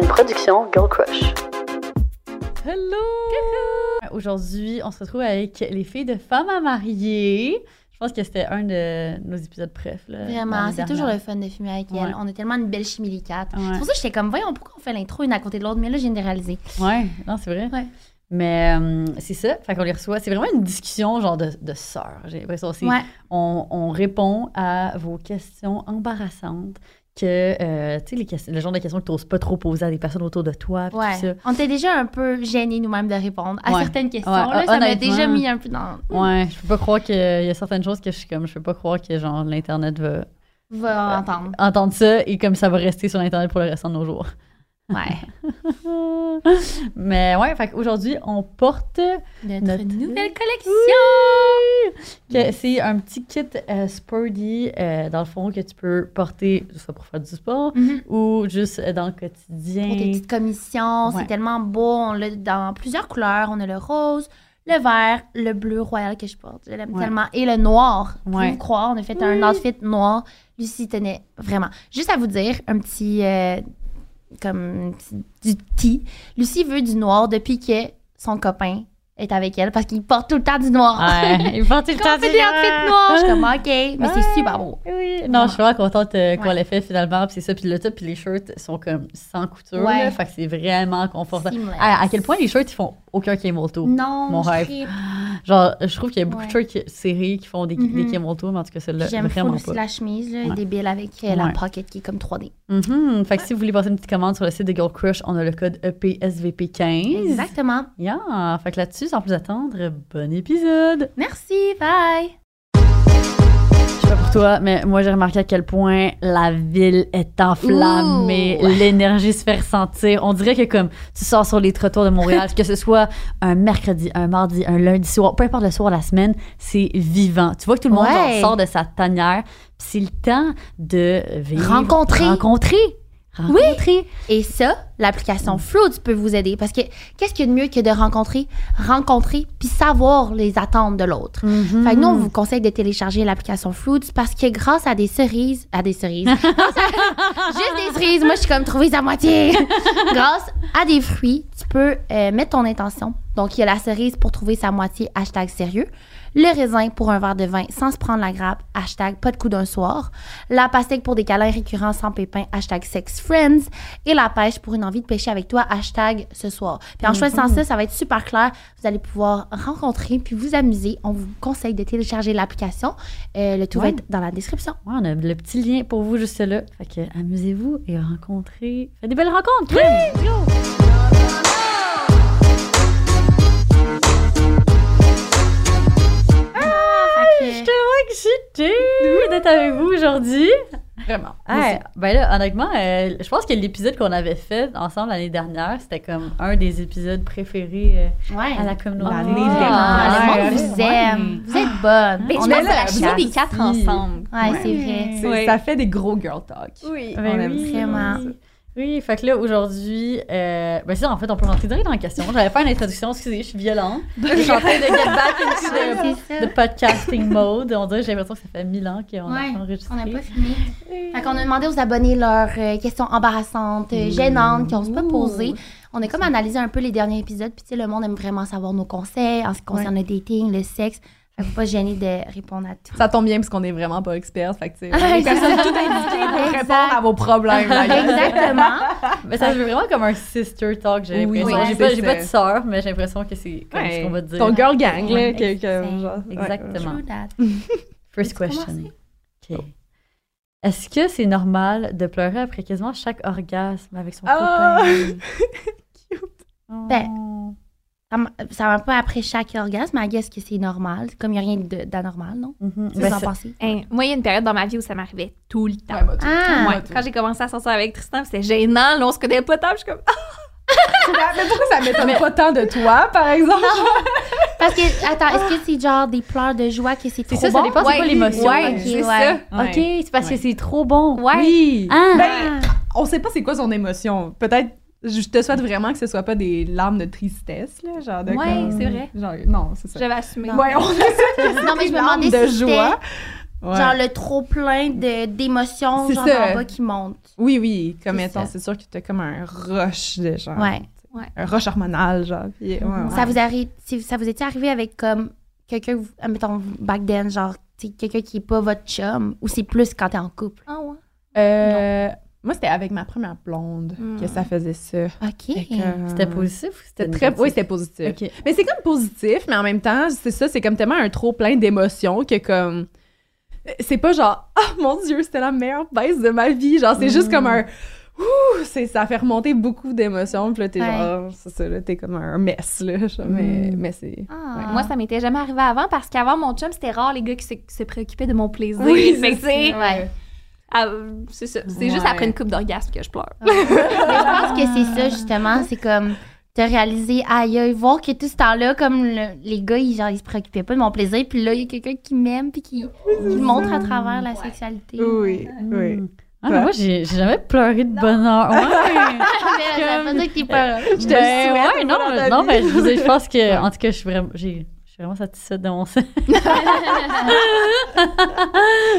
une production Girl Crush. Hello! Aujourd'hui, on se retrouve avec les filles de Femmes à marier. Je pense que c'était un de nos épisodes préf. Là, Vraiment, c'est toujours le fun de filmer avec Ouais. elle. On a tellement une belle chimie les quatre. Ouais. C'est pour ça que j'étais comme, voyons, pourquoi on fait l'intro une à côté de l'autre? Mais là, de réaliser. Ouais, non, c'est vrai. Ouais. Mais euh, c'est ça, fait qu'on les reçoit. C'est vraiment une discussion genre de, de sœurs. J'ai l'impression aussi. Ouais. On, on répond à vos questions embarrassantes que, euh, tu sais, le genre de questions que tu n'oses pas trop poser à des personnes autour de toi. tout ça. On était déjà un peu gênés nous-mêmes de répondre à Ouais. certaines questions. Ouais, Là, ça m'a déjà mis un peu dans. Ouais, je peux pas croire qu'il y a certaines choses que je suis comme, je peux pas croire que genre l'Internet va Va entendre. entendre ça et comme ça va rester sur l'Internet pour le restant de nos jours. Ouais. Mais ouais, fait qu'aujourd'hui, on porte Notre, Notre- nouvelle collection. que c'est un petit kit euh, sporty, euh, dans le fond, que tu peux porter, soit pour faire du sport Mhm. ou juste euh, dans le quotidien. Pour tes petites commissions. Ouais. C'est tellement beau. On l'a dans plusieurs couleurs. On a le rose, le vert, le bleu royal que je porte. Je l'aime Ouais. tellement. Et le noir. Ouais. Vous croire, on a fait un outfit noir. Lucie tenait vraiment. Juste à vous dire, un petit. Comme du petit. Lucie veut du noir depuis que son copain est avec elle parce qu'il porte tout le temps du noir. Ouais, il porte tout le temps fait du des noir. outfits noirs, je suis comme OK, mais c'est super beau. Oui, non, je suis vraiment contente euh, qu'on l'ait fait finalement. Puis c'est ça, puis le top, puis les shirts sont comme sans couture. Ouais. là, fait que c'est vraiment confortable. À, à quel point les shirts, ils font aucun camel toe. Non, Mon rêve. Genre, je trouve qu'il y a beaucoup de shirts serrés qui font des, Mhm. des camel toe, mais en tout cas, celle-là, J'aime vraiment pas. la chemise, là, débile avec euh, la pocket qui est comme 3D. Mhm. Fait que si vous voulez passer une petite commande sur le site de Girl Crush, on a le code E EPSVP15. Exactement. Yeah. Fait que là-dessus, sans plus attendre, bon épisode. Merci, bye. Je sais pas pour toi, mais moi, j'ai remarqué à quel point la ville est enflammée. L'énergie se fait ressentir. On dirait que comme tu sors sur les trottoirs de Montréal, que ce soit un mercredi, un mardi, un lundi soir, peu importe le soir de la semaine, c'est vivant. Tu vois que tout le monde Ouais. genre, sort de sa tanière. C'est le temps de vivre. Rencontrer. Rencontrer. Rencontrer. Et ça, l'application Fruits peut vous aider parce que qu'est-ce qu'il y a de mieux que de rencontrer, rencontrer puis savoir les attentes de l'autre? Mhm. Fait que nous, on vous conseille de télécharger l'application Fruits parce que grâce à des cerises, à des cerises, juste des cerises, moi je suis comme trouver à moitié. grâce à des fruits, tu peux euh, mettre ton intention. Donc il y a la cerise pour trouver sa moitié, hashtag sérieux. Le raisin pour un verre de vin sans se prendre la grappe, hashtag pas de coup d'un soir. La pastèque pour des câlins récurrents sans pépins, hashtag sex friends. Et la pêche pour une envie de pêcher avec toi, hashtag ce soir. Puis en choisissant ça, ça va être super clair. Vous allez pouvoir rencontrer puis vous amuser. On vous conseille de télécharger l'application. Euh, le tout va être dans la description. Ouais, on a le petit lien pour vous juste là. Fait que amusez-vous et rencontrez. Faites des belles rencontres. Fait Je suis que- tellement excitée d'être avec vous aujourd'hui. Vraiment. Ouais, ben là, honnêtement, euh, je pense que l'épisode qu'on avait fait ensemble l'année dernière, c'était comme un des épisodes préférés euh, Ouais. à la communauté. Ah, Ah, le Ouais, monde vous ouais. aime. Vous êtes bonne. Ben, On pense la la les quatre ensemble. Ouais, c'est vrai. Ça fait des gros girl talk. Oui. Ben On aime oui. Vraiment. Oui, fait que là, aujourd'hui, euh, ben ça, en fait, on peut rentrer direct dans la question. J'allais faire une introduction, excusez, je suis violente. Je suis en train de get back into the, the podcasting mode. On dirait, j'ai l'impression que ça fait mille ans qu'on Ouais, a enregistré. On n'a pas fini. Fait qu'on a demandé aux abonnés leurs euh, questions embarrassantes, euh, gênantes, qu'ils n'osent pas poser. On a comme analysé un peu les derniers épisodes, puis tu sais, le monde aime vraiment savoir nos conseils en ce qui concerne le dating, le sexe. Faut pas se gêner de répondre à tout. Ça tombe bien parce qu'on est vraiment pas experts. Fait que, tu sais, personne tout indiqué pour Exact. répondre à vos problèmes. là. Exactement. Mais ça fait vraiment comme un sister talk, j'ai Oui, l'impression. oui, j'ai pas, j'ai de sœur, mais j'ai l'impression que c'est comme ce qu'on va dire. Ton girl gang, là. Que- que- genre. Exactement. First question. OK. Est-ce que c'est normal de pleurer après quasiment chaque orgasme avec son Ah! copain? Cute. Ben, Ça Ça va pas après chaque orgasme, mais I guess que c'est normal. Comme il n'y a rien d'anormal, non? Ben, ça en penser? Hein, moi, il y a une période dans ma vie où ça m'arrivait tout le temps. Ouais, moi, tout. Ah! Ouais, quand j'ai commencé à sortir avec Tristan, c'était gênant. Là, on se connaît pas tant. Je suis comme, ah, Mais pourquoi ça m'étonne pas tant de toi, par exemple? Parce que, attends, est-ce que c'est genre des pleurs de joie que c'est C'est trop ça, ça bon? dépend c'est quoi l'émotion. Ouais, Ok, c'est ouais. ça. OK, c'est parce que c'est trop bon. Ouais. Oui. Ah. Ben, on sait pas c'est quoi son émotion. Peut-être, je te souhaite vraiment que ce soit pas des larmes de tristesse, là, genre de Ouais, comme- c'est vrai. Genre, non, c'est ça. J'avais assumé. Ouais, on essaie Non, mais je me des larmes demandais de si joie. Ouais. Genre le trop plein de- d'émotions, C'est genre ça. en bas qui montent. Oui, oui. Comme ça. c'est sûr que t'as comme un rush de genre. Ouais. Un rush hormonal, genre. Puis, ouais, ouais. Ça vous arrive, si- ça vous est arrivé avec comme quelqu'un, ah, mettons, back then, genre, tu sais, quelqu'un qui est pas votre chum, ou c'est plus quand t'es en couple? Ah ouais. Euh, moi, c'était avec ma première blonde Hmm. que ça faisait ça. OK. Que, C'était positif ou c'était très, oui, c'était positif. Ok. Mais c'est comme positif, mais en même temps, c'est ça, c'est comme tellement un trop plein d'émotions que comme. C'est pas genre, ah mon Dieu, c'était la meilleure baisse de ma vie. Genre, c'est juste Mm. comme un. Ouh, c'est, ça fait remonter beaucoup d'émotions. Puis là, t'es Ouais. genre, c'est ça, là, t'es comme un mess, là. genre, mais, mais c'est. Ah. Moi, ça m'était jamais arrivé avant parce qu'avant mon chum, c'était rare les gars qui se, qui se préoccupaient de mon plaisir. Oui, c'est. Ouais. Ah, c'est ça. C'est juste après une coupe d'orgasme que je pleure. Je pense que c'est ça, justement. C'est comme de réaliser, aïe, aïe, voir que tout ce temps-là, comme le- les gars, ils, genre, ils se préoccupaient pas de mon plaisir. Puis là, il y a quelqu'un qui m'aime, puis qui, qui me montre à travers la sexualité. Oui, oui. Mm. Ah, mais moi, j'ai j'ai jamais pleuré de bonheur. Ouais. Mais ça veut pas dire que t'es pas. Je te Ben, souhaite, ouais, non, non, mais je, je pense que, en tout cas, je suis vraiment, j'ai- je suis vraiment satisfaite de mon sein.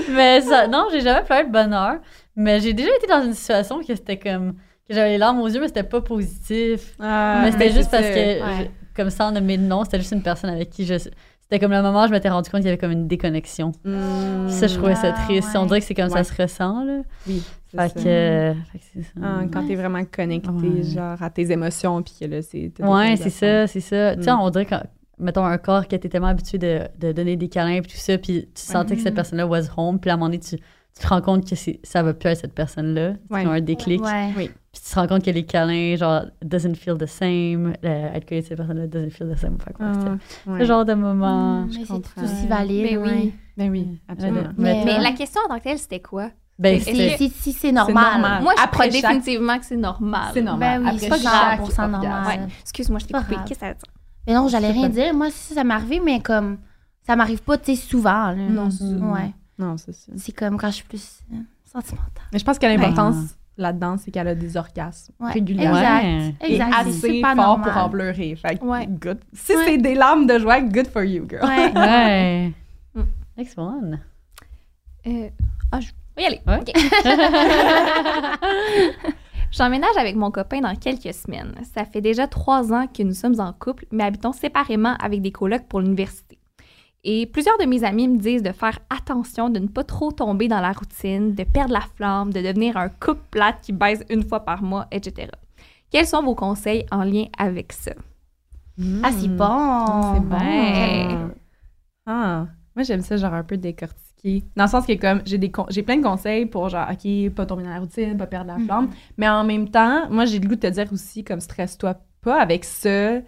mais ça, non, j'ai jamais pleuré de bonheur. Mais j'ai déjà été dans une situation que c'était comme, que j'avais les larmes aux yeux, mais c'était pas positif. Ah, mais c'était juste parce ça. que, Ouais. je- comme ça, en nommer de nom, c'était juste une personne avec qui je. C'était comme le moment où je m'étais rendu compte qu'il y avait comme une déconnexion. Mm. Ça, je trouvais ça Ah, triste. ouais. On dirait que c'est comme ça Ouais. se ressent, là. Oui, Fait ça. que, fait que c'est ça. Ah, quand t'es vraiment connecté, Ouais. genre, à tes émotions, puis que là, c'est... Ouais, c'est ça, c'est ça. Tu sais, Mm. on dirait que, mettons, un corps qui était tellement habitué de, de donner des câlins et tout ça, puis tu sentais que cette Mhm. personne-là was home, puis à un moment donné, tu, tu te rends compte que c'est- ça va plus être cette personne-là. Ouais. comme un déclic. Ouais. Puis tu te rends compte que les câlins, genre, doesn't feel the same. Le- être connu de cette personne-là doesn't feel the same. Fait que, Ah, ouais. ce genre de moment. Mm, je mais c'est tout aussi valide. Ben oui. ouais. Ben oui, absolument. Mais, Mais- Mais la question en tant que telle, c'était quoi? ben, que- Si, si c'est normal. normal. Moi, je Après crois chaque- définitivement que c'est normal. C'est normal. Ben oui, Après c'est pas chaque 100% orgasme. normal. Ouais. Excuse-moi, je t'ai Pas coupé. Qu'est-ce que ça veut dire? Mais non, j'allais rien pas. dire. Moi, si ça m'arrive, mais comme ça m'arrive pas, tu sais, souvent. là. Non, c'est ça. Ouais. Non, c'est ça. C'est comme quand je suis plus euh, sentimentale. Mais je pense que l'importance Ouais. là-dedans, c'est qu'elle a des orgasmes Ouais. régulièrement. Ouais. Exact. Et Exact. C'est assez fort normal. pour en pleurer. Fait good. Si Ouais. c'est des larmes de joie, good for you, girl. Ouais. Ouais. Next one. Euh, ah, je vais y aller. Ouais. OK. J'emménage avec mon copain dans quelques semaines. Ça fait déjà trois ans que nous sommes en couple, mais habitons séparément avec des colocs pour l'université. Et plusieurs de mes amis me disent de faire attention, de ne pas trop tomber dans la routine, de perdre la flamme, de devenir un couple plate qui baise une fois par mois, etc. Quels sont vos conseils en lien avec ça? Ah, c'est bon. C'est bon. Ouais. Ah, moi j'aime ça genre un peu Dans le sens que comme j'ai des j'ai plein de conseils pour genre OK, pas tomber dans la routine, pas perdre la Mhm. flamme, mais en même temps, moi j'ai le goût de te dire aussi comme stresse-toi pas avec ça. Tu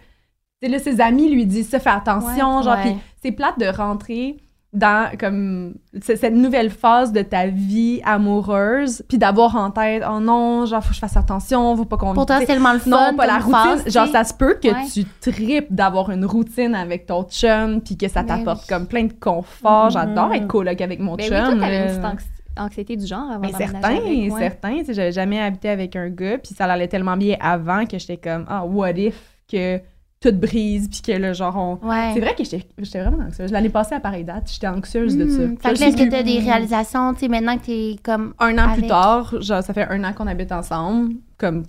sais là ses amis lui disent ça fais attention, genre Ouais. puis c'est plate de rentrer dans comme cette nouvelle phase de ta vie amoureuse puis d'avoir en tête oh non, genre faut que je fasse attention, faut pas qu'on tellement le fun. non, pas la routine. phase, genre, ça se peut que Ouais. tu tripes d'avoir une routine avec ton chum, puis que ça Ben t'apporte oui. comme plein de confort. Mhm. J'adore être coloc avec mon Ben chum. oui, toi, une petite anxi- anxiété du genre avant d'emménager certain, avec, ouais. certain. Tu sais, J'avais jamais habité avec un gars, puis ça allait tellement bien avant que j'étais comme, ah, what if que tout brise, puis que le genre, on... Ouais. C'est vrai que j'étais j'étais vraiment anxieuse. L'année passée, à pareille date, j'étais anxieuse de ça. Hmm. Fait Je que est-ce que t'as des réalisations, tu sais, maintenant que t'es comme. un an plus tard, genre, ça fait un an qu'on habite ensemble, comme,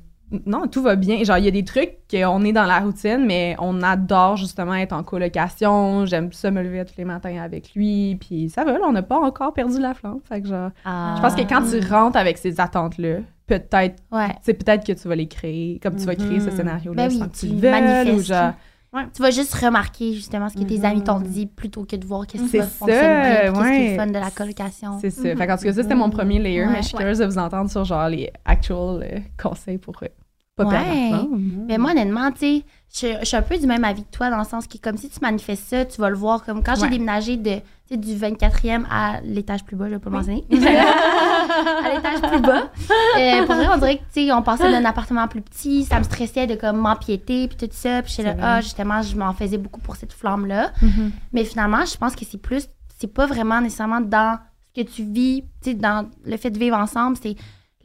non, tout va bien. Genre, il y a des trucs qu'on est dans la routine, mais on adore justement être en colocation. J'aime ça me lever tous les matins avec lui, puis ça va, là, on n'a pas encore perdu la flamme. Fait que genre, Ah. je pense que quand tu rentres avec ces attentes-là, peut-être, Ouais. c'est peut-être que tu vas les créer, comme tu vas créer ce Mhm. scénario-là Ben oui, tu veuilles, ou genre... Tu vas juste remarquer justement ce que tes Mhm. amis t'ont dit plutôt que de voir qu'est-ce qui C'est va ça, fonctionner qu'est-ce qui est fun de la colocation. C'est ça. Fait qu'en tout cas, ça, c'était mon premier layer, mais je suis curieuse de vous entendre sur genre les actual euh, conseils pour euh, pas Ouais. flamme. Mais moi, honnêtement, tu sais, je, suis un peu du même avis que toi dans le sens que, comme si tu manifestes ça, tu vas le voir. Comme quand j'ai déménagé de, du 24e à l'étage plus bas, je vais pas le mentionner. à l'étage plus bas. Euh, pour vrai, on dirait que, tu sais, on passait d'un appartement plus petit, ça me stressait de comme m'empiéter, puis tout ça. Puis là, ah, justement, je m'en faisais beaucoup pour cette flamme-là. Mhm. Mais finalement, je pense que c'est plus, c'est pas vraiment nécessairement dans ce que tu vis, tu sais, dans le fait de vivre ensemble, c'est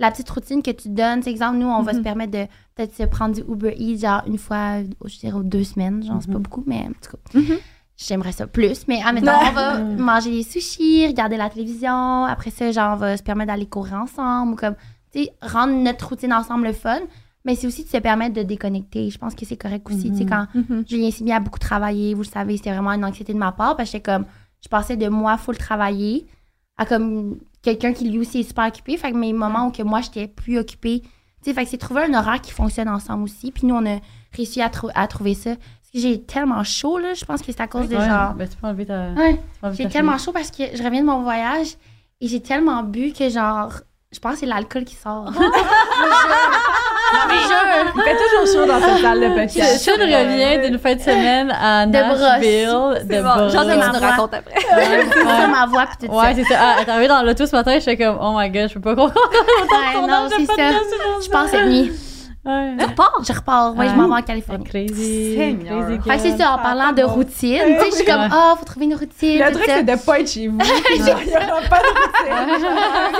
la petite routine que tu donnes. Sais, exemple, nous, on va Mhm. se permettre de peut-être se prendre du Uber Eats, genre une fois, je dirais, aux deux semaines, genre, c'est pas Mhm. beaucoup, mais en tout cas. Mhm. J'aimerais ça plus, mais admettons, on va manger des sushis, regarder la télévision. Après ça, genre, on va se permettre d'aller courir ensemble ou comme, tu sais, rendre notre routine ensemble le fun. Mais c'est aussi de se permettre de déconnecter. Je pense que c'est correct aussi. Tu sais, quand Mhm. Julien Simi a beaucoup travaillé, vous le savez, c'était vraiment une anxiété de ma part parce que j'étais comme, je passais de moi full travailler à comme quelqu'un qui lui aussi est super occupé. Fait que mes moments où que moi j'étais plus occupée, tu sais, fait que c'est trouver un horaire qui fonctionne ensemble aussi. Puis nous, on a réussi à, trou- à trouver ça. Parce que j'ai tellement chaud, là, je pense que c'est à cause de Ouais, genre. ben, tu peux enlever ta. Ouais, j'ai tellement chaud parce que je reviens de mon voyage et j'ai tellement bu que genre, je pense que c'est l'alcool qui sort. Il fait toujours chaud dans cette salle de podcast. Sean revient d'une fin de semaine à De Nashville. C'est de brosse. j'en ai nous voix. racontes après. Ouais, c'est ça ouais. ma voix puis tout Ouais, ça. c'est ça. Ah, t'es arrivé dans l'auto ce matin, j'étais comme, oh my god, je peux pas. Ouais, non, c'est ça. Je pense cette nuit. Ouais. Je repars? Je repars. Ouais, je m'en vais en Californie. Crazy. Seigneur. Crazy Fait c'est ça, en parlant de routine, tu sais, je suis comme, ah, faut trouver une routine. Le truc, c'est de pas être chez vous. Il y aura pas de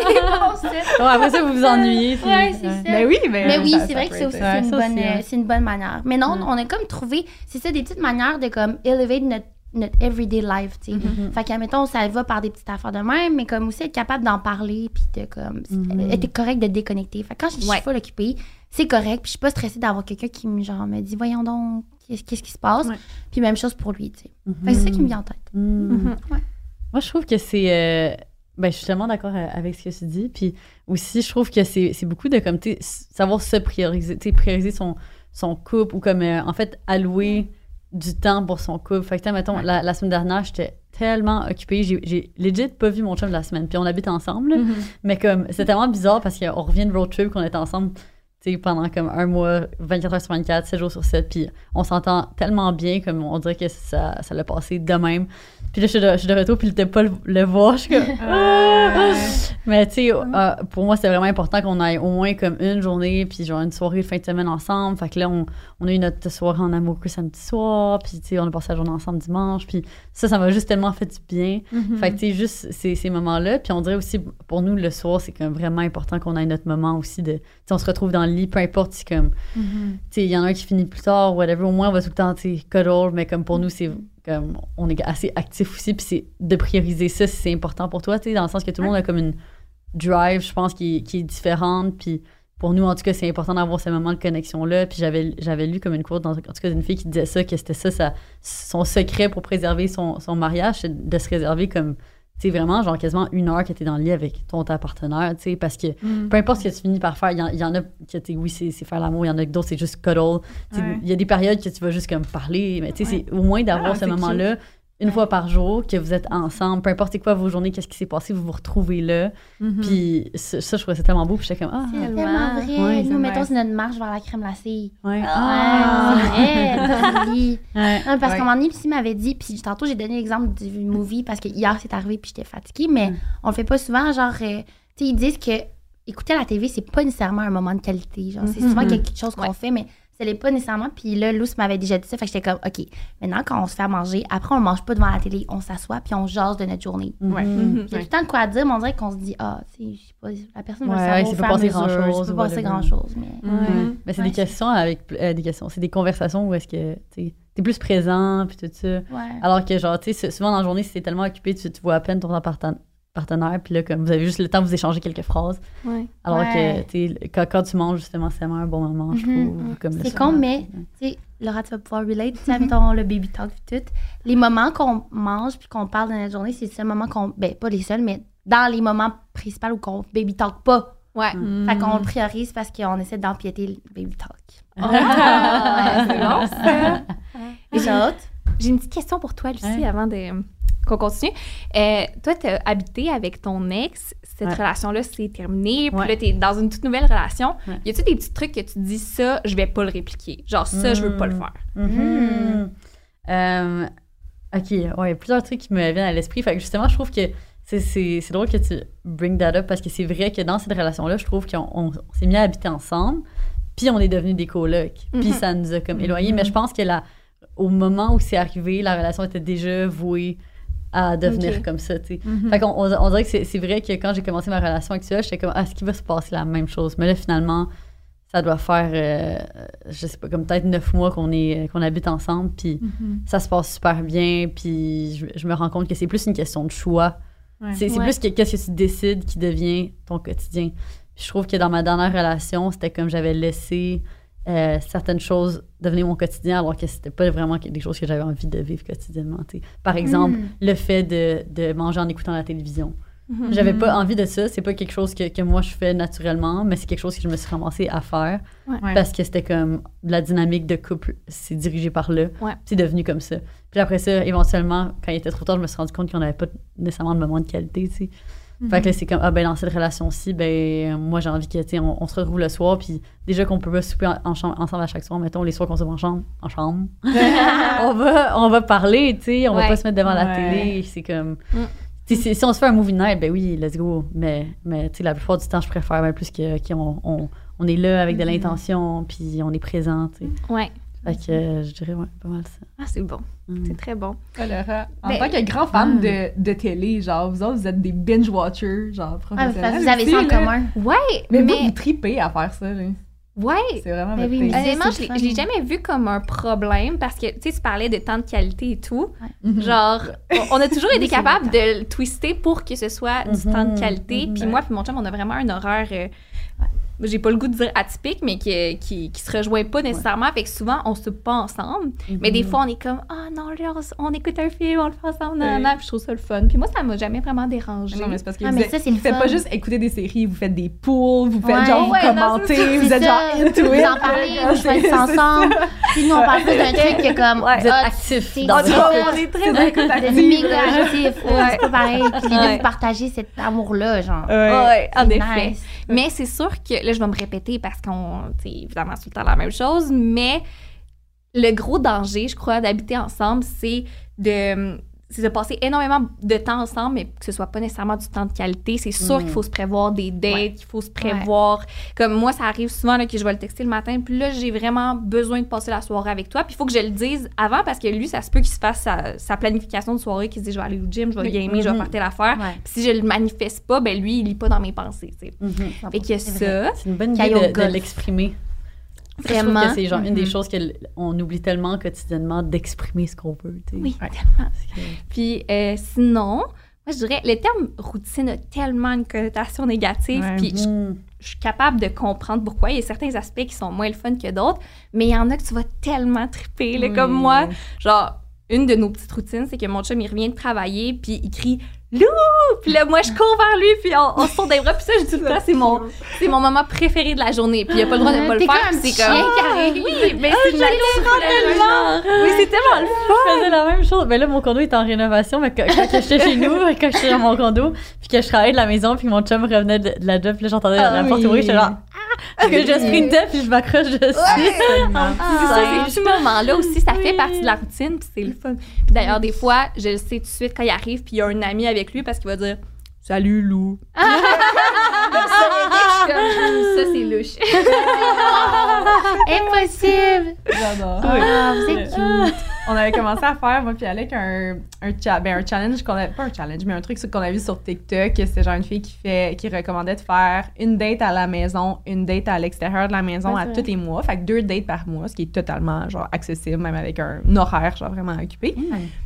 C'est bon, ça. Ouais, après ça, vous vous ennuyez. puis- Ouais, c'est ça. Mais oui, mais. Mais oui, ça- c'est vrai que c'est aussi une, bonne, euh, c'est une bonne manière. Mais non, Mm. on a comme trouvé, c'est ça, des petites manières de comme elevate notre, notre everyday life, tu sais. Mhm. Fait qu'admettons, ça va par des petites affaires de même, mais comme aussi être capable d'en parler, puis de comme, Mhm. être correct de déconnecter. Fait que quand je suis Ouais. full occupée, c'est correct, puis je suis pas stressée d'avoir quelqu'un qui me, genre, me dit, voyons donc, qu'est-ce qu'est-ce qui se passe? Ouais. Puis même chose pour lui, tu sais. Fait que c'est ça qui me vient en tête. Mhm. Mhm. Moi, je trouve que c'est. euh, Ben, je suis tellement d'accord euh, avec ce que tu dis. Puis aussi, je trouve que c'est c'est beaucoup de comme, savoir se prioriser, prioriser son, son couple ou comme, euh, en fait, allouer du temps pour son couple. Fait que, mettons, la, la semaine dernière, j'étais tellement occupée. J'ai- J'ai legit pas vu mon chum de la semaine. Puis on habite ensemble. Mhm. Mais comme, c'est tellement bizarre parce qu'on revient de road trip, qu'on est ensemble, pendant comme un mois, 24 heures sur 24, 7 jours sur 7, puis on s'entend tellement bien, comme on dirait que ça, ça l'a passé de même. Puis là, je suis de, je suis de retour, puis il était pas le, le voir, je suis comme... Ah! Mais tu sais, euh, pour moi, c'est vraiment important qu'on aille au moins comme une journée, puis genre une soirée de fin de semaine ensemble. Fait que là, on, on a eu notre soirée en amour que samedi soir, puis tu sais, on a passé la journée ensemble dimanche, puis ça, ça m'a juste tellement fait du bien. Mhm. Fait que, tu sais, juste ces, ces moments-là. Puis on dirait aussi, pour nous, le soir, c'est comme vraiment important qu'on ait notre moment aussi de. Tu on se retrouve dans le lit, peu importe si, comme. Mhm. Tu sais, il y en a un qui finit plus tard, whatever. Au moins, on va tout le temps, tu sais, cuddle. Mais comme pour nous, c'est comme. On est assez actif aussi. Puis c'est de prioriser ça si c'est important pour toi, tu sais, dans le sens que tout le monde a comme une drive, je pense, qui, est- qui est différente. Puis pour nous, en tout cas, c'est important d'avoir ce moment de connexion-là. Puis j'avais, j'avais lu comme une dans, en tout cas, d'une fille qui disait ça, que c'était ça, ça, son secret pour préserver son, son mariage, c'est de se réserver comme, sais, vraiment, genre quasiment une heure que tu es dans le lit avec ton ta partenaire, tu sais, parce que Mhm. peu importe ce que tu finis par faire, il y, en- il y en a que, tu oui, c'est c'est faire l'amour, il y en a d'autres, c'est juste cuddle. Ouais. Il y a des périodes que tu vas juste comme parler, mais tu sais, c'est au moins d'avoir Ah, ce c'est moment-là. Une fois par jour, que vous êtes ensemble, peu importe quoi vos journées, qu'est-ce qui s'est passé, vous vous retrouvez là. Mhm. Puis ça, ça, je trouvais ça tellement beau. Puis j'étais comme, ah, C'est Tellement. tellement vrai. Ouais, Nous, mettons, vrai. c'est notre marche vers la crème glacée. ouais. Ah, c'est vrai. Non, parce Ouais. qu'à un moment donné, Psy m'avait dit, puis tantôt j'ai donné l'exemple du movie parce que hier c'est arrivé puis j'étais fatiguée, mais Mm. on le fait pas souvent. Genre, euh, tu sais, ils disent que écouter la TV, c'est pas nécessairement un moment de qualité. Genre, c'est souvent Mhm. quelque chose qu'on fait, mais ça l'est pas nécessairement. Puis là, Luce m'avait déjà dit ça, fait que j'étais comme, OK, maintenant quand on se fait à manger, après on mange pas devant la télé, on s'assoit puis on jase de notre journée. Ouais. Mhm. Il y a tout le temps de quoi dire, mais on dirait qu'on se dit, ah, tu sais, je sais pas, la personne va Ouais, savoir pas mesure, grand-chose, Il s'est pas passé whatever. grand-chose, mais... Mhm. Ouais. Mais c'est Ouais, des questions avec euh, des questions, c'est des conversations où est-ce que tu es plus présent puis tout ça. Ouais. Alors que genre tu sais souvent dans la journée si t'es tellement occupé tu, tu vois à peine ton parten- partenaire puis là comme vous avez juste le temps de vous échanger quelques phrases. Ouais. Alors Ouais. que tu sais, quand, quand tu manges justement c'est vraiment un bon moment je Mhm. trouve. comme le C'est con, mais tu sais, Laura, tu vas pouvoir relate, tu sais, mettons le baby talk puis tout. Les moments qu'on mange puis qu'on parle dans notre journée, c'est ce moment qu'on. Ben, pas les seuls, mais dans les moments principaux où qu'on baby talk pas. Ouais. Fait qu'on le priorise parce qu'on essaie d'empiéter le baby talk. Ah, c'est bon, ça. Les? J'ai une petite question pour toi, Lucie, Ouais. avant de qu'on continue. Euh, toi, tu as habité avec ton ex. Cette Ouais. relation-là, c'est terminé. Puis Ouais. là, tu es dans une toute nouvelle relation. Ouais. Y a-tu des petits trucs que tu dis ça, je vais pas le répliquer? Genre, ça, je veux pas le Mm. faire. Mhm. Euh, ok, ouais, plusieurs trucs qui me viennent à l'esprit. Fait que justement, je trouve que c'est- c'est c'est drôle que tu bring that up parce que c'est vrai que dans cette relation-là, je trouve qu'on on- on s'est mis à habiter ensemble, puis on est devenus des colocs. Puis Mhm. ça nous a comme éloignés. Mais je pense que la, au moment où c'est arrivé, la relation était déjà vouée à devenir comme ça, tu sais. Mhm. Fait qu'on on, on dirait que c'est c'est vrai que quand j'ai commencé ma relation actuelle, j'étais comme, ah, est-ce qu'il va se passer la même chose? Mais là, finalement, ça doit faire, euh, je sais pas, comme peut-être neuf mois qu'on est qu'on habite ensemble, puis Mhm. ça se passe super bien, puis je, je me rends compte que c'est plus une question de choix. Ouais. C'est c'est Ouais. plus que qu'est-ce que tu décides qui devient ton quotidien. Puis je trouve que dans ma dernière relation, c'était comme j'avais laissé euh, certaines choses devenir mon quotidien, alors que c'était pas vraiment des choses que j'avais envie de vivre quotidiennement. Par exemple, Mm. le fait de, de manger en écoutant la télévision. Mhm. J'avais pas envie de ça. C'est pas quelque chose que, que moi je fais naturellement, mais c'est quelque chose que je me suis ramassée à faire Ouais. parce que c'était comme la dynamique de couple, c'est dirigé par là. Ouais. C'est devenu comme ça. Puis après ça, éventuellement, quand il était trop tard, je me suis rendu compte qu'on n'avait pas nécessairement de moment de qualité, sais. Fait que là, c'est comme, ah ben dans cette relation-ci, ben moi j'ai envie que, tu on, on se retrouve le soir, puis déjà qu'on peut pas souper en, en chambre, ensemble à chaque soir, mettons les soirs qu'on se voit en chambre, en chambre, on, va, on va parler, tu sais, on va pas se mettre devant la télé, c'est comme... Mm. Si, si on se fait un movie night, ben oui, let's go. Mais, mais tu sais, la plupart du temps, je préfère ben, plus que- qu'on on, on est là avec de l'intention, puis on est présent, tu sais. Ouais. Fait que je dirais, ouais, pas mal ça. Ah, c'est bon. Mm. C'est très bon. Ah, Laura, en Ben- tant que grand fan Ah. de, de télé, genre, vous autres, vous êtes des binge-watchers, genre, Ah, professionnels. vous avez ça en commun. Ouais, Mais, mais, vous, vous tripez à faire ça, là. ouais. C'est vraiment Ben oui, Honnêtement, je je l'ai jamais vu comme un problème parce que, tu sais, tu parlais de temps de qualité et tout. Mhm. Genre, on- on a toujours été Oui, capable de le twister pour que ce soit du temps de qualité. mhm. Puis moi, puis mon chum, on a vraiment un horaire. euh, j'ai pas le goût de dire atypique, mais qui, qui, qui se rejoint pas nécessairement. Fait que souvent, on se pas ensemble. Mais des fois, on est comme, ah non, là, on, écoute un film, on le fait ensemble, nan, Oui. nan. Puis je trouve ça le fun. Puis moi, ça m'a jamais vraiment dérangé. Non, mais c'est parce que Ah, vous, mais ça, vous faites fun. pas juste écouter des séries, vous faites des pools, vous faites Ouais. genre, vous Ouais, non, vous êtes ça. genre into Vous en parlez, vous ça. ensemble. Puis nous, on parle plus d'un truc que comme. Ouais. Vous êtes ah, ça. on est très actif. Ouais, C'est pas pareil. Puis Ouais. vous partagez cet amour-là, genre. Ouais. Ouais, en effet. Mais c'est sûr que, je vais me répéter parce qu'on, évidemment, c'est tout le temps la même chose, mais le gros danger, je crois, d'habiter ensemble, c'est de, c'est de passer énormément de temps ensemble, mais que ce soit pas nécessairement du temps de qualité. C'est sûr Mm. qu'il faut se prévoir des dates, Ouais. qu'il faut se prévoir. Comme moi, ça arrive souvent là, que je vais le texter le matin, puis là, j'ai vraiment besoin de passer la soirée avec toi. Puis il faut que je le dise avant parce que lui, ça se peut qu'il se fasse sa, sa planification de soirée, qu'il se dit je vais aller au gym, je vais Oui. gamer, je vais Mhm. faire telle affaire. Ouais. Puis si je le manifeste pas, ben lui, il lit pas dans mes pensées. Fait que ça, C'est une bonne idée de, l'exprimer. Ça, Je trouve Vraiment. que c'est genre une des Mhm. choses qu'on oublie tellement quotidiennement d'exprimer ce qu'on veut. tu sais. oui, Ouais. tellement. Que- Puis euh, sinon, moi je dirais, le terme routine a tellement une connotation négative, Ouais. puis je, Mm. je suis capable de comprendre pourquoi. Il y a certains aspects qui sont moins le fun que d'autres, mais il y en a que tu vas tellement triper. là. Comme moi, genre, une de nos petites routines, c'est que mon chum, il revient de travailler, puis il crie « Lou! » Puis là, moi, je cours vers lui, puis on, on se tourne des bras, puis ça, je dis tout le temps, c'est mon, c'est mon moment préféré de la journée. Puis il a pas le droit de pas le faire, c'est comme... chien qui arrive. Oui, mais c'est tellement... Oui, c'est tellement le Je faisais la même chose. Ben là, mon condo est en rénovation, mais quand, j'étais chez nous, quand j'étais dans mon condo, puis que je travaillais de la maison, puis mon chum revenait de, de la job, puis là, j'entendais Ah la porte oui. ouvrir, j'étais genre, ah! Puis que je sprintais, puis je m'accroche dessus. C'est ça, c'est ce moment-là aussi, ça fait partie de la routine, puis c'est le fun. Puis d'ailleurs, des fois, je le sais tout de suite quand il arrive, puis il y a un ami avec lui parce qu'il va dire Salut Lou. Comme ça, c'est louche. Impossible! J'adore. Ah, vous êtes cute. On avait commencé à faire, moi puis Alec, un, un, cha- ben, un challenge qu'on avait, pas un challenge, mais un truc qu'on a vu sur TikTok. C'était genre une fille qui fait, qui recommandait de faire une date à la maison, une date à l'extérieur de la maison Ouais, à c'est tous les mois. Fait que deux dates par mois, ce qui est totalement, genre, accessible, même avec un horaire, genre, vraiment occupé.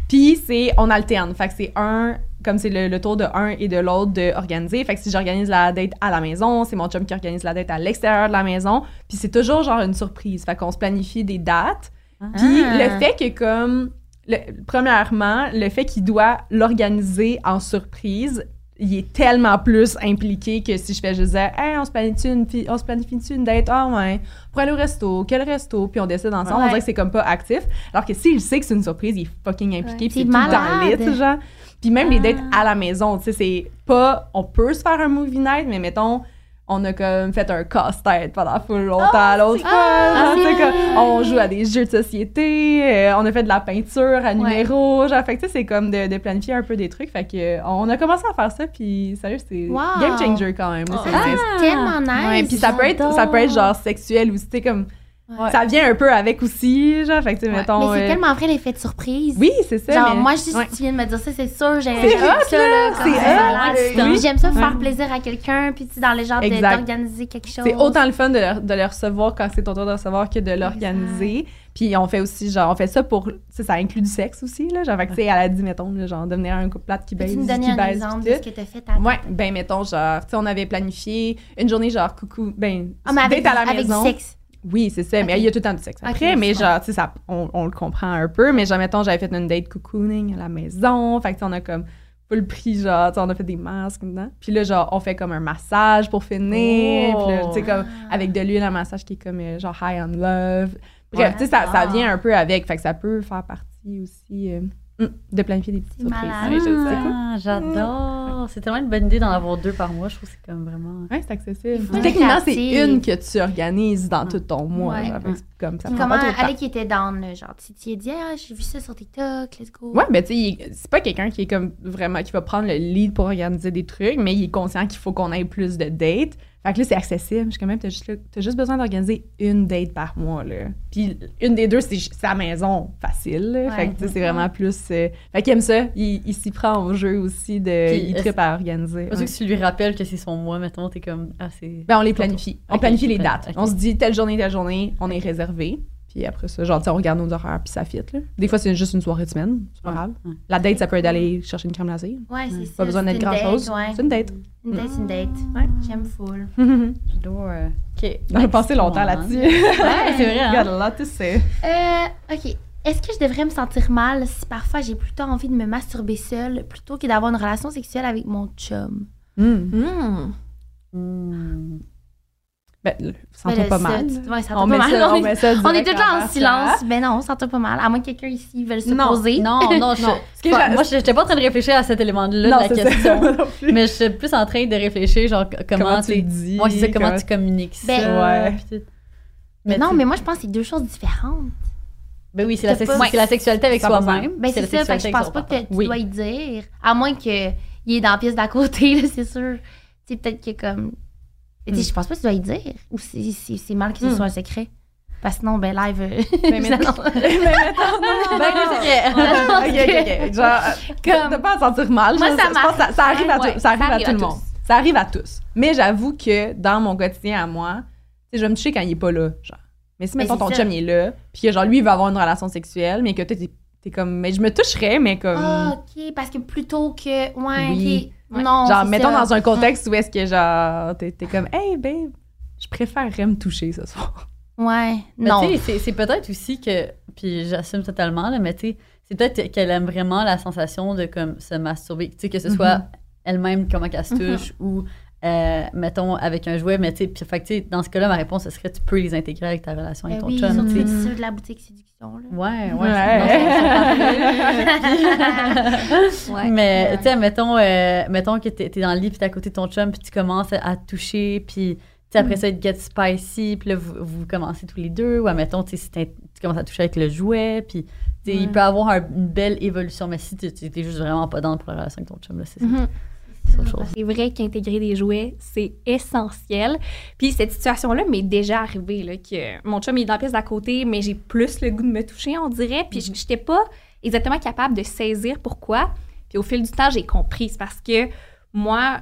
Puis c'est, on alterne. Fait que c'est un, comme c'est le, le tour de un et de l'autre de organiser. Fait que si j'organise la date à la maison, c'est mon chum qui organise la date à l'extérieur de la maison. Puis c'est toujours genre une surprise. Fait qu'on se planifie des dates. Puis Ah. le fait que comme le- premièrement, le fait qu'il doit l'organiser en surprise, il est tellement plus impliqué que si je fais juste dire hey, on se planifie une on se planifie une date ah ouais pour aller au resto quel resto puis on décide ensemble on Ouais. dirait que c'est comme pas actif alors que s'il sait que c'est une surprise il est fucking impliqué Ouais. puis c'est C'est tout le malade. lit genre puis même les dates à la maison tu sais c'est pas on peut se faire un movie night mais mettons on a comme fait un casse-tête pendant full longtemps l'autre fois. Ah, comme, vrai. on joue à des jeux de société, euh, on a fait de la peinture à numéro. Genre, fait que tu sais, c'est comme de, de planifier un peu des trucs. Fait que euh, on a commencé à faire ça, puis sérieux, c'est Wow. game changer quand même. c'est- Ah, tellement nice. Ouais, puis ça peut être ça peut être genre sexuel ou sais comme Ouais. Ça vient un peu avec aussi, genre, fait que, tu sais, Ouais. mettons... Mais c'est euh, tellement vrai l'effet de surprise. Oui, c'est ça, Genre, mais- moi, juste ouais. si tu viens de me dire ça, c'est sûr, j'ai C'est ça, là. c'est ça, là. excitant. Oui, j'aime ça faire plaisir à quelqu'un, puis tu sais, dans le genre d'organiser quelque chose. C'est autant le fun de le, de le recevoir quand c'est ton tour de recevoir que de l'organiser. Puis on fait aussi, genre, on fait ça pour. tu sais, Ça inclut du sexe aussi, là. Genre, fait que, tu sais, elle a dit, mettons, genre, devenir un couple plate qui baise. Peux-tu me qui donner un baise, exemple de ce que t'as fait à Ouais, ben, mettons, genre, tu sais, on avait planifié une journée, genre, coucou, ben, Ah, avec, date à la avec maison. du sexe. Oui, c'est ça, mais Ok. il y a tout le temps du sexe après, mais c'est genre, tu sais, ça, on, on le comprend un peu, mais genre, mettons, j'avais fait une date cocooning à la maison, fait que, on a comme full prix, genre, on a fait des masques dedans. Puis là, genre, on fait comme un massage pour finir, Oh. puis là, tu sais, comme, Ah. avec de l'huile à massage qui est comme, euh, genre, high on love. Bref, Ouais. tu sais, ça, ça vient un peu avec, fait que ça peut faire partie aussi euh, hum, de planifier des petites surprises. Ouais. Ah, j'adore. C'est tellement une bonne idée d'en avoir deux par mois. Je trouve que c'est comme vraiment. Ouais, c'est accessible. Techniquement, c'est une que tu organises dans tout ton mois. Ouais. genre, comme ça. Comment. Alec était down, là, genre, tu tu lui as dit, ah, j'ai vu ça sur TikTok, let's go. Ouais, mais tu sais, c'est pas quelqu'un qui est comme vraiment, qui va prendre le lead pour organiser des trucs, mais il est conscient qu'il faut qu'on ait plus de dates. Fait que là, c'est accessible. Je suis quand même, t'as juste, là- juste besoin d'organiser une date par mois, là. Puis une des deux, c'est la maison, facile, là. Fait que, tu sais, c'est vraiment plus... euh, Fait qu'il aime ça. Il, il s'y prend au jeu aussi de... Puis, il tripe à organiser. Pas ouais. que tu lui rappelles que c'est son mois, mettons, t'es comme. Ah. Ben, on les planifie. On planifie les dates. On se dit, telle journée, telle journée, on est réservé. Puis après ça, genre, tu sais, on regarde nos horaires, puis ça fit, là. Des fois, c'est juste une soirée de semaine. C'est pas Ouais, grave. ouais. La date, ça peut être d'aller chercher une crème glacée. Ouais, c'est ça. Pas besoin d'être grand-chose. ouais. C'est une date. Une date, c'est une date. Ouais. J'aime full. J'adore. euh, Ok. On a passé longtemps là-dessus. Ouais, c'est vrai. hein. Got a lot to say. Euh, ok. Est-ce que je devrais me sentir mal si parfois j'ai plutôt envie de me masturber seule plutôt que d'avoir une relation sexuelle avec mon chum? Hmm. Hmm. Hmm. Ben, Ben, pas ça, mal. ouais, ça On pas met mal. ça, on on est, met ça on tout là en silence. à- Ben non, ça pas mal. À moins que quelqu'un ici veuille se Non, poser. Non, non, je, Non. Moi, j'étais pas en train de réfléchir à cet élément-là de la c'est ça. question. Moi mais je suis plus en train de réfléchir, genre, comment, Comment tu dis. Ouais, c'est ça, comment comment- tu communiques Ben, ça. ouais. Mais non, mais moi, je pense que c'est deux choses différentes. Ben oui, c'est la, pas- c'est la sexualité avec 100%. soi-même. Ben, c'est ça. Fait que je pense pas que tu dois y dire. À moins qu'il est dans la pièce d'à côté, c'est sûr. Tu sais, peut-être que comme. Hmm. je pense pas que tu dois y dire. Ou c'est mal que ce Hmm. soit un secret. Parce que sinon, ben, live. euh, Ben, mais- non. Mais non. Ben, ok, ok, ok. Genre, Comme- t'as pas à sentir mal. Moi, genre, ça arrive, à, Ouais, tout, ça arrive à tout le monde. Ça arrive à tous. Mais j'avoue que dans mon quotidien à moi, tu sais, je vais me toucher quand il est pas là. Genre. Mais si, Mais mettons, ton ça. chum, il est là, puis que genre, lui, il va avoir une relation sexuelle, mais que toi, t'es comme, mais je me toucherais, mais comme. Ah, ok. Parce que plutôt que. Ouais, Oui. ok. Non. genre, mettons ça. dans un contexte où est-ce que, genre, t'es t'es comme, hey, babe, je préférerais me toucher ce soir. Ouais. Mais Non. tu sais, c'est- c'est peut-être aussi que, puis j'assume totalement, là, mais tu sais, c'est peut-être qu'elle aime vraiment la sensation de comme se masturber, tu sais, que ce soit Mhm. elle-même comment qu'elle se Mhm. touche ou, euh, mettons, avec un jouet, mais tu sais, fait que, dans ce cas-là, ma réponse, ce serait tu peux les intégrer avec ta relation Ben avec ton oui, chum, surtout tu les sais. ceux de la boutique séduction. Là. Ouais, ouais. Ouais. Mais, Ouais. tu sais, mettons, euh, mettons que t'es es dans le lit, puis t'es à côté de ton chum, puis tu commences à, à te toucher, puis, après ça, il get spicy, puis là, vous, vous commencez tous les deux, ou, mettons, tu sais, si t'es- tu commences à toucher avec le jouet, puis, tu sais, il peut avoir un- une belle évolution, mais si tu t'es juste vraiment pas dans pour la relation avec ton chum, là, c'est ça. Mhm. chose. C'est vrai qu'intégrer des jouets, c'est essentiel. Puis cette situation-là m'est déjà arrivée, là, que mon chum il est dans la pièce d'à côté, mais j'ai plus le goût de me toucher, on dirait. Puis Mhm. j'étais pas exactement capable de saisir pourquoi. Puis au fil du temps, j'ai compris. C'est parce que moi,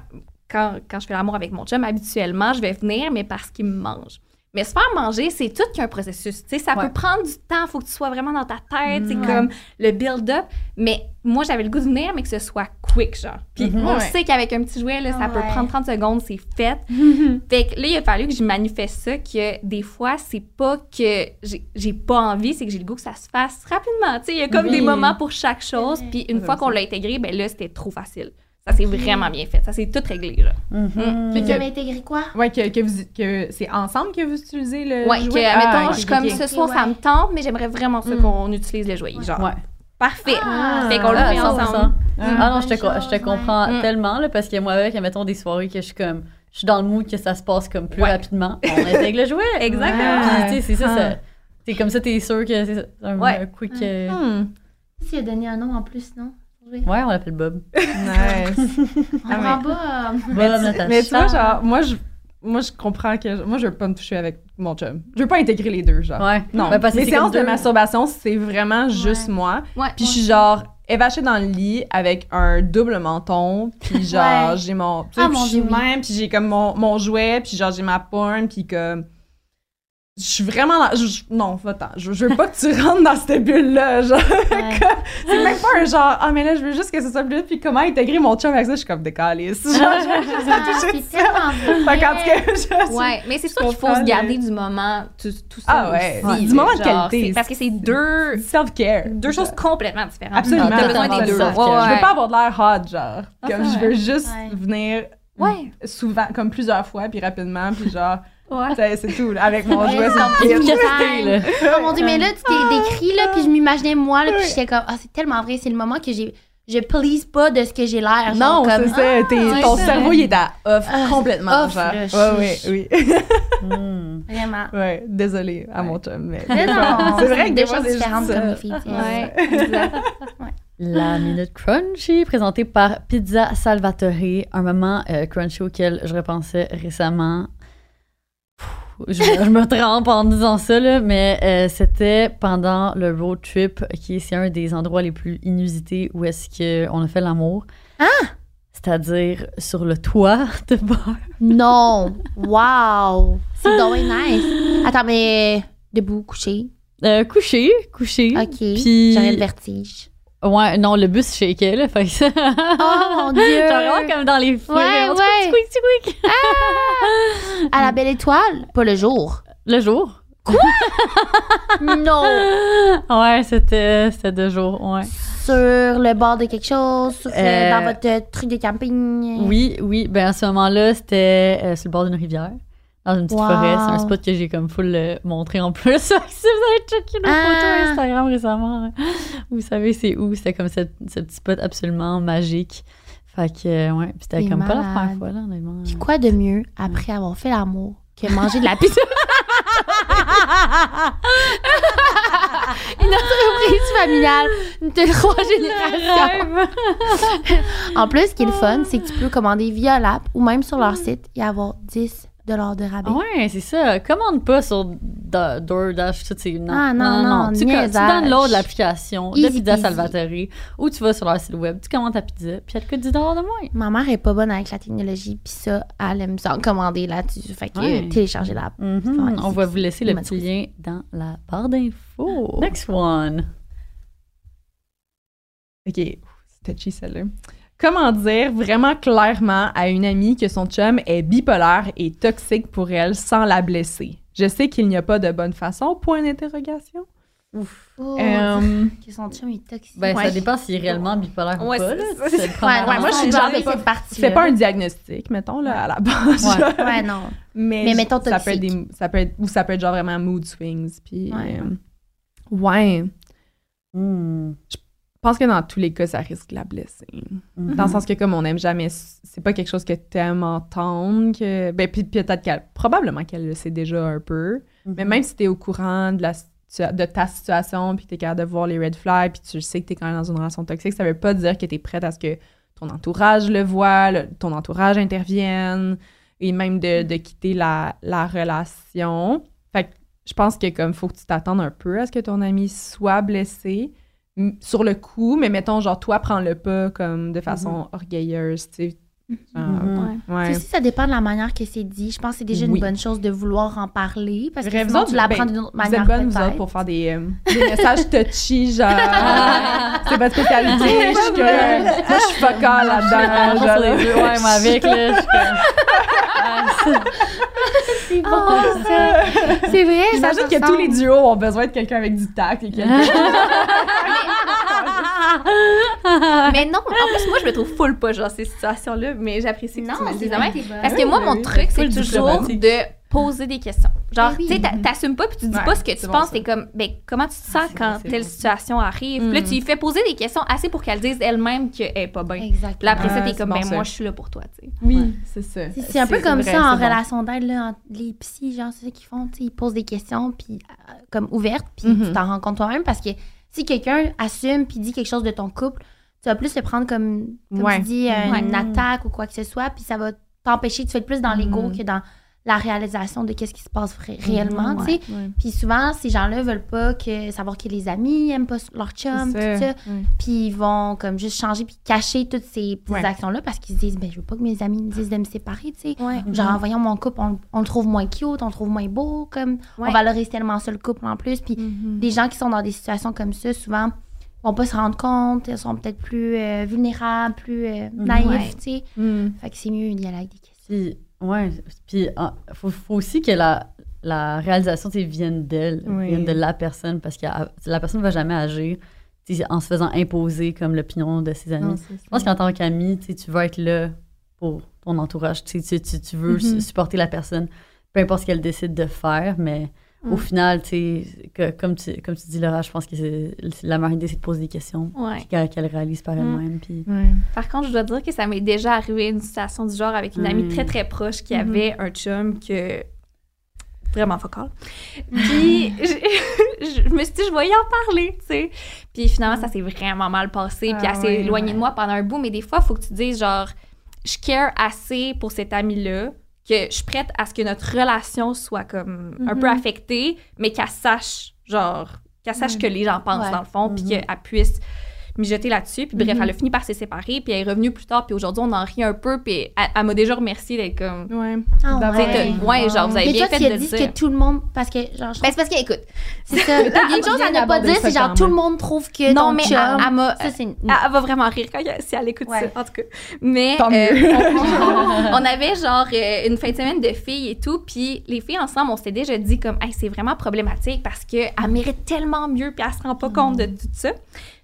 quand, quand je fais l'amour avec mon chum, habituellement, je vais venir, mais parce qu'il me mange. Mais se faire manger, c'est tout qu'un processus. Tu sais, ça Ouais. peut prendre du temps, il faut que tu sois vraiment dans ta tête, c'est Mhm. comme le build-up. Mais moi, j'avais le goût de venir, mais que ce soit quick, genre. Puis Mhm. on Ouais. sait qu'avec un petit jouet, là, ça peut prendre 30 secondes, c'est fait. fait que là, il a fallu que je manifeste ça, que des fois, c'est pas que j'ai pas envie, c'est que j'ai le goût que ça se fasse rapidement. Il y a comme des moments pour chaque chose. Puis une fois qu'on l'a intégré, ben là, c'était trop facile. Ça s'est vraiment bien fait. Ça s'est tout réglé, là. Mhm. Mais Fait tu que- avais intégré quoi? Ouais, que, que, vous, que c'est ensemble que vous utilisez le Ouais, que, jouet? admettons, Ah, ok, je suis ok, comme ce soir, ça Ouais. me tente, mais j'aimerais vraiment ça Mm. qu'on utilise le jouet. Genre, Ouais. parfait. Ah. fait qu'on le Ah, fait 100%. ensemble. Ah non, je te, je te comprends ouais. Mm. tellement, là, parce que moi, avec, mettons, des soirées que je suis comme, je suis dans le mood que ça se passe comme plus Ouais. rapidement, on intègre le jouet. Exactement. Puis, tu sais, c'est ça, Ah. ça- t'es comme ça, t'es sûr que c'est ça, un, Ouais. un quick... euh, Hmm. Tu as donné un nom en plus, non? Ouais, on l'appelle Bob. Nice. On Ah, prend pas. euh, Bob, mais, tu, Natacha. mais tu vois, genre, moi, je, moi, je comprends que. Moi, je veux pas me toucher avec mon chum. Je veux pas intégrer les deux, genre. Ouais. Non, Ben, parce que mes séances de masturbation, c'est vraiment juste moi. Ouais. Puis je suis genre évachée dans le lit avec un double menton, puis genre Ouais. j'ai mon, tu sais, Ah, puis mon je suis Dieu, oui. même, puis j'ai comme mon, mon jouet, puis genre j'ai ma porn, puis comme je suis vraiment je- je- non, va-t'en, je, je veux pas que tu rentres dans cette bulle là, genre Ouais. c'est même pas un genre ah mais là je veux juste que ce soit plus puis comment intégrer mon chum avec ça, je suis comme décalisse. Genre, je veux juste Ah, toucher c'est ça. Fait je Ouais, mais c'est sûr qu'il faut se garder du moment, tout, tout ça. Ah ouais, aussi, ouais, du là, moment de qualité. Parce que c'est deux, self-care. deux choses complètement différentes. Absolument. T'as besoin des deux. Ouais, Je veux pas avoir de l'air hot, genre. Ah, Comme je veux juste venir Ouais. souvent, comme plusieurs fois, puis rapidement, puis genre, Ouais. c'est tout. là. Avec mon Ouais, jouet, c'est là. Oh mon dieu, mais là, tu t'es décrit, là, puis je m'imaginais moi, là, puis j'étais comme, ah, c'est tellement vrai, c'est le moment que j'ai. Je please pas de ce que j'ai l'air. Non, c'est ça. ouais, ton ça. cerveau, il est à off Ah, complètement, off, genre. là, Ouais, oui, oui. Hmm. Vraiment. ouais, désolée à mon chum, mais. Mais non, c'est vrai que des choses différentes comme les filles. Ouais, exact. La Minute Crunchy, présentée par Pizza Salvatore, un moment euh, crunchy auquel je repensais récemment. Je, je me trempe en disant ça, là, mais euh, c'était pendant le road trip, qui est c'est un des endroits les plus inusités où est-ce qu'on a fait l'amour. Ah! C'est-à-dire sur le toit de bar. Non. Wow. C'est donc nice. Attends, mais debout, couché? Euh, couché, couché. OK. Puis- J'aurais le vertige. Ouais, non, le bus shakeait, là, fait que ça- Oh mon dieu. Genre vraiment comme dans les films. Ouais, On ouais. squeak, squeak, squeak. À la belle étoile, pas le jour. Le jour? Non. Ouais, c'était c'était deux jours, ouais. sur le bord de quelque chose, sur, euh, Euh, dans votre truc de camping. Oui, oui. Ben à ce moment-là, c'était euh, sur le bord d'une rivière, dans une petite Wow. forêt. C'est un spot que j'ai comme full euh, montré en plus. si vous avez checké nos Ah. photos Instagram récemment, hein, vous savez c'est où. C'était comme ce, ce petit spot absolument magique. Fait que, euh, ouais. Puis c'était comme pas la première fois, là, honnêtement. Puis quoi de mieux après avoir fait l'amour que manger de la pizza? Une entreprise familiale de trois générations. En plus, ce qui est le fun, c'est que tu peux commander via l'app ou même sur leur site et avoir 10 de rabais. Ouais, c'est ça. Commande pas sur Da- DoorDash, tout c'est non. Ah, non, non, Tu, tu niaisage. downloads l'application de Pizza. Salvatore ou tu vas sur leur site web, tu commandes ta pizza, puis elle te coûte 10 de moins. Ma mère est pas bonne avec la technologie, puis ça, elle aime ça commander là-dessus. Fait que Ouais. télécharger l'app. Mhm. Ouais, On va vous laisser le petit lien dans la barre d'infos. Next one. Ok, touchy celle-là. Comment dire vraiment clairement à une amie que son chum est bipolaire et toxique pour elle sans la blesser? Je sais qu'il n'y a pas de bonne façon, point d'interrogation. Oh, Euh, que son chum est toxique. Ben, ça dépend s'il est réellement bipolaire Ouais, ou pas. c'est- c'est- C'est Ouais, ouais, moi, je suis genre genre de de pas- un diagnostic, mettons, là, à la base. Ouais. Ouais, non. Mais, Mais mettons ça peut être toxique. des, ça peut être, ou ça peut être genre vraiment mood swings. Puis, Ouais. euh, ouais. Hmm. Je pense que dans tous les cas, ça risque de la blesser. Mhm. Dans le sens que comme on n'aime jamais, c'est pas quelque chose que t'aimes entendre. Que, ben, puis peut-être qu'elle, probablement qu'elle le sait déjà un peu. Mais même si t'es au courant de, la, de ta situation, puis t'es capable de voir les red flags, puis tu sais que t'es quand même dans une relation toxique, ça veut pas dire que t'es prête à ce que ton entourage le voit, le- ton entourage intervienne, et même de, de quitter la, la relation. Fait que je pense que comme faut que tu t'attendes un peu à ce que ton ami soit blessé sur le coup, mais mettons genre toi prends le pas comme de façon orgueilleuse, tu sais. Ouais. Sais, ça dépend de la manière que c'est dit. Je pense que c'est déjà Oui. une bonne chose de vouloir en parler parce que sinon, vous tu l'apprends ben, d'une autre Vous manière êtes bonnes, vous autres, pour faire des, euh, des messages touchy, genre. c'est votre spécialité. Je que. Moi, je suis focal là-dedans. les deux, ouais, mais avec, là, je suis comme- C'est bon, ça. C'est vrai, J'imagine que tous les duos ont besoin de quelqu'un avec du tact et quelqu'un. Mais non, en plus, moi, je me trouve full pas genre ces situations-là, mais j'apprécie que Non, tu me dises. Parce que moi, mon truc, c'est toujours de poser des questions. Genre, oui. tu sais, t'a- t'assumes pas puis tu dis Ouais, pas ce que tu bon, penses. T'es comme, ben, comment tu te sens c'est quand telle bon, ça. situation arrive? Puis là, Mm. tu lui fais poser des questions assez pour qu'elle dise elle-même qu'elle est pas bien. Puis Exactement. là, après ça, t'es c'est comme, bon, ben, ça. moi, je suis là pour toi, tu sais. Oui, c'est ça. C'est- un peu comme vrai, ça en relation d'aide, là, entre les psys, genre, c'est ça qu'ils font, tu sais, ils posent des questions, puis euh, comme ouvertes, puis Mhm. tu t'en rends compte toi-même, parce que si quelqu'un assume puis dit quelque chose de ton couple, tu vas plus le prendre comme, comme Ouais. tu dis, Ouais. une attaque ou quoi que ce soit, puis ça va t'empêcher, tu fais plus dans l'ego Mhm. que dans, la réalisation de qu'est-ce qui se passe ré- réellement, Mhm, tu sais. Ouais. Puis souvent, ces gens-là veulent pas que savoir que les amis aiment pas leur chum, tout ça. Puis ils vont comme juste changer puis cacher toutes ces petites Ouais. actions-là parce qu'ils se disent, ben je veux pas que mes amis me disent de me séparer, tu sais. Ouais. Genre, voyons, mon couple, on, on le trouve moins cute, on le trouve moins beau, comme Ouais. on valorise tellement ça le couple en plus. Puis Mhm. les gens qui sont dans des situations comme ça, souvent, vont pas se rendre compte, ils sont peut-être plus euh, vulnérables, plus euh, naïfs, Ouais. tu sais. Mhm. Fait que c'est mieux d'y aller avec des questions. Ouais, puis ah, faut, faut aussi que la, la réalisation vienne d'elle, Oui. vienne de la personne, parce que ah, la personne ne va jamais agir en se faisant imposer comme l'opinion de ses amis. Non, Je pense qu'en tant qu'ami, tu veux être là pour ton entourage. Tu, tu, tu, veux Mhm. su- supporter la personne, peu importe ce qu'elle décide de faire, mais au Mm. final, tu sais, que- comme, tu, comme tu dis, Laura, je pense que c'est, la meilleure idée, c'est de poser des questions Ouais. qu'elle, réalise par Mm. elle-même. Puis, Ouais. Par contre, je dois dire que ça m'est déjà arrivé une situation du genre avec une amie Mm. très très proche qui Mhm. avait un chum que vraiment focal. Puis je, je me suis dit je vais y en parler, tu sais. Puis finalement ça s'est vraiment mal passé, puis Ah elle s'est ouais, éloignée ouais. de moi pendant un bout, mais des fois il faut que tu dises genre je care assez pour cet ami là que je suis prête à ce que notre relation soit comme un peu Mhm. affectée, mais qu'elle sache genre qu'elle sache Ouais. que les gens pensent Ouais. dans le fond, puis Mhm. qu'elle puisse mijoter là-dessus. Puis bref, Mhm. elle a fini par se séparer, puis elle est revenue plus tard, puis aujourd'hui, on en rit un peu, puis elle, elle m'a déjà remercié d'être comme... Ouais. Ah t'as- ouais, genre, vous avez Mais bien toi, fait tu de as dit dire. que tout le monde. Parce que, genre, je Ben, c'est parce que, écoute, c'est ça. Une chose à ne pas dire, c'est genre tout le monde trouve que non, mais chum. elle, m'a... va vraiment rire quand elle- si elle écoute Ouais. ça, en tout cas. Mais Tant euh, mieux. on, on avait genre euh, une fin de semaine de filles et tout, puis les filles ensemble, on s'était déjà dit comme, hey, c'est vraiment problématique parce qu'elle mérite tellement mieux, puis elle se rend pas compte de tout ça.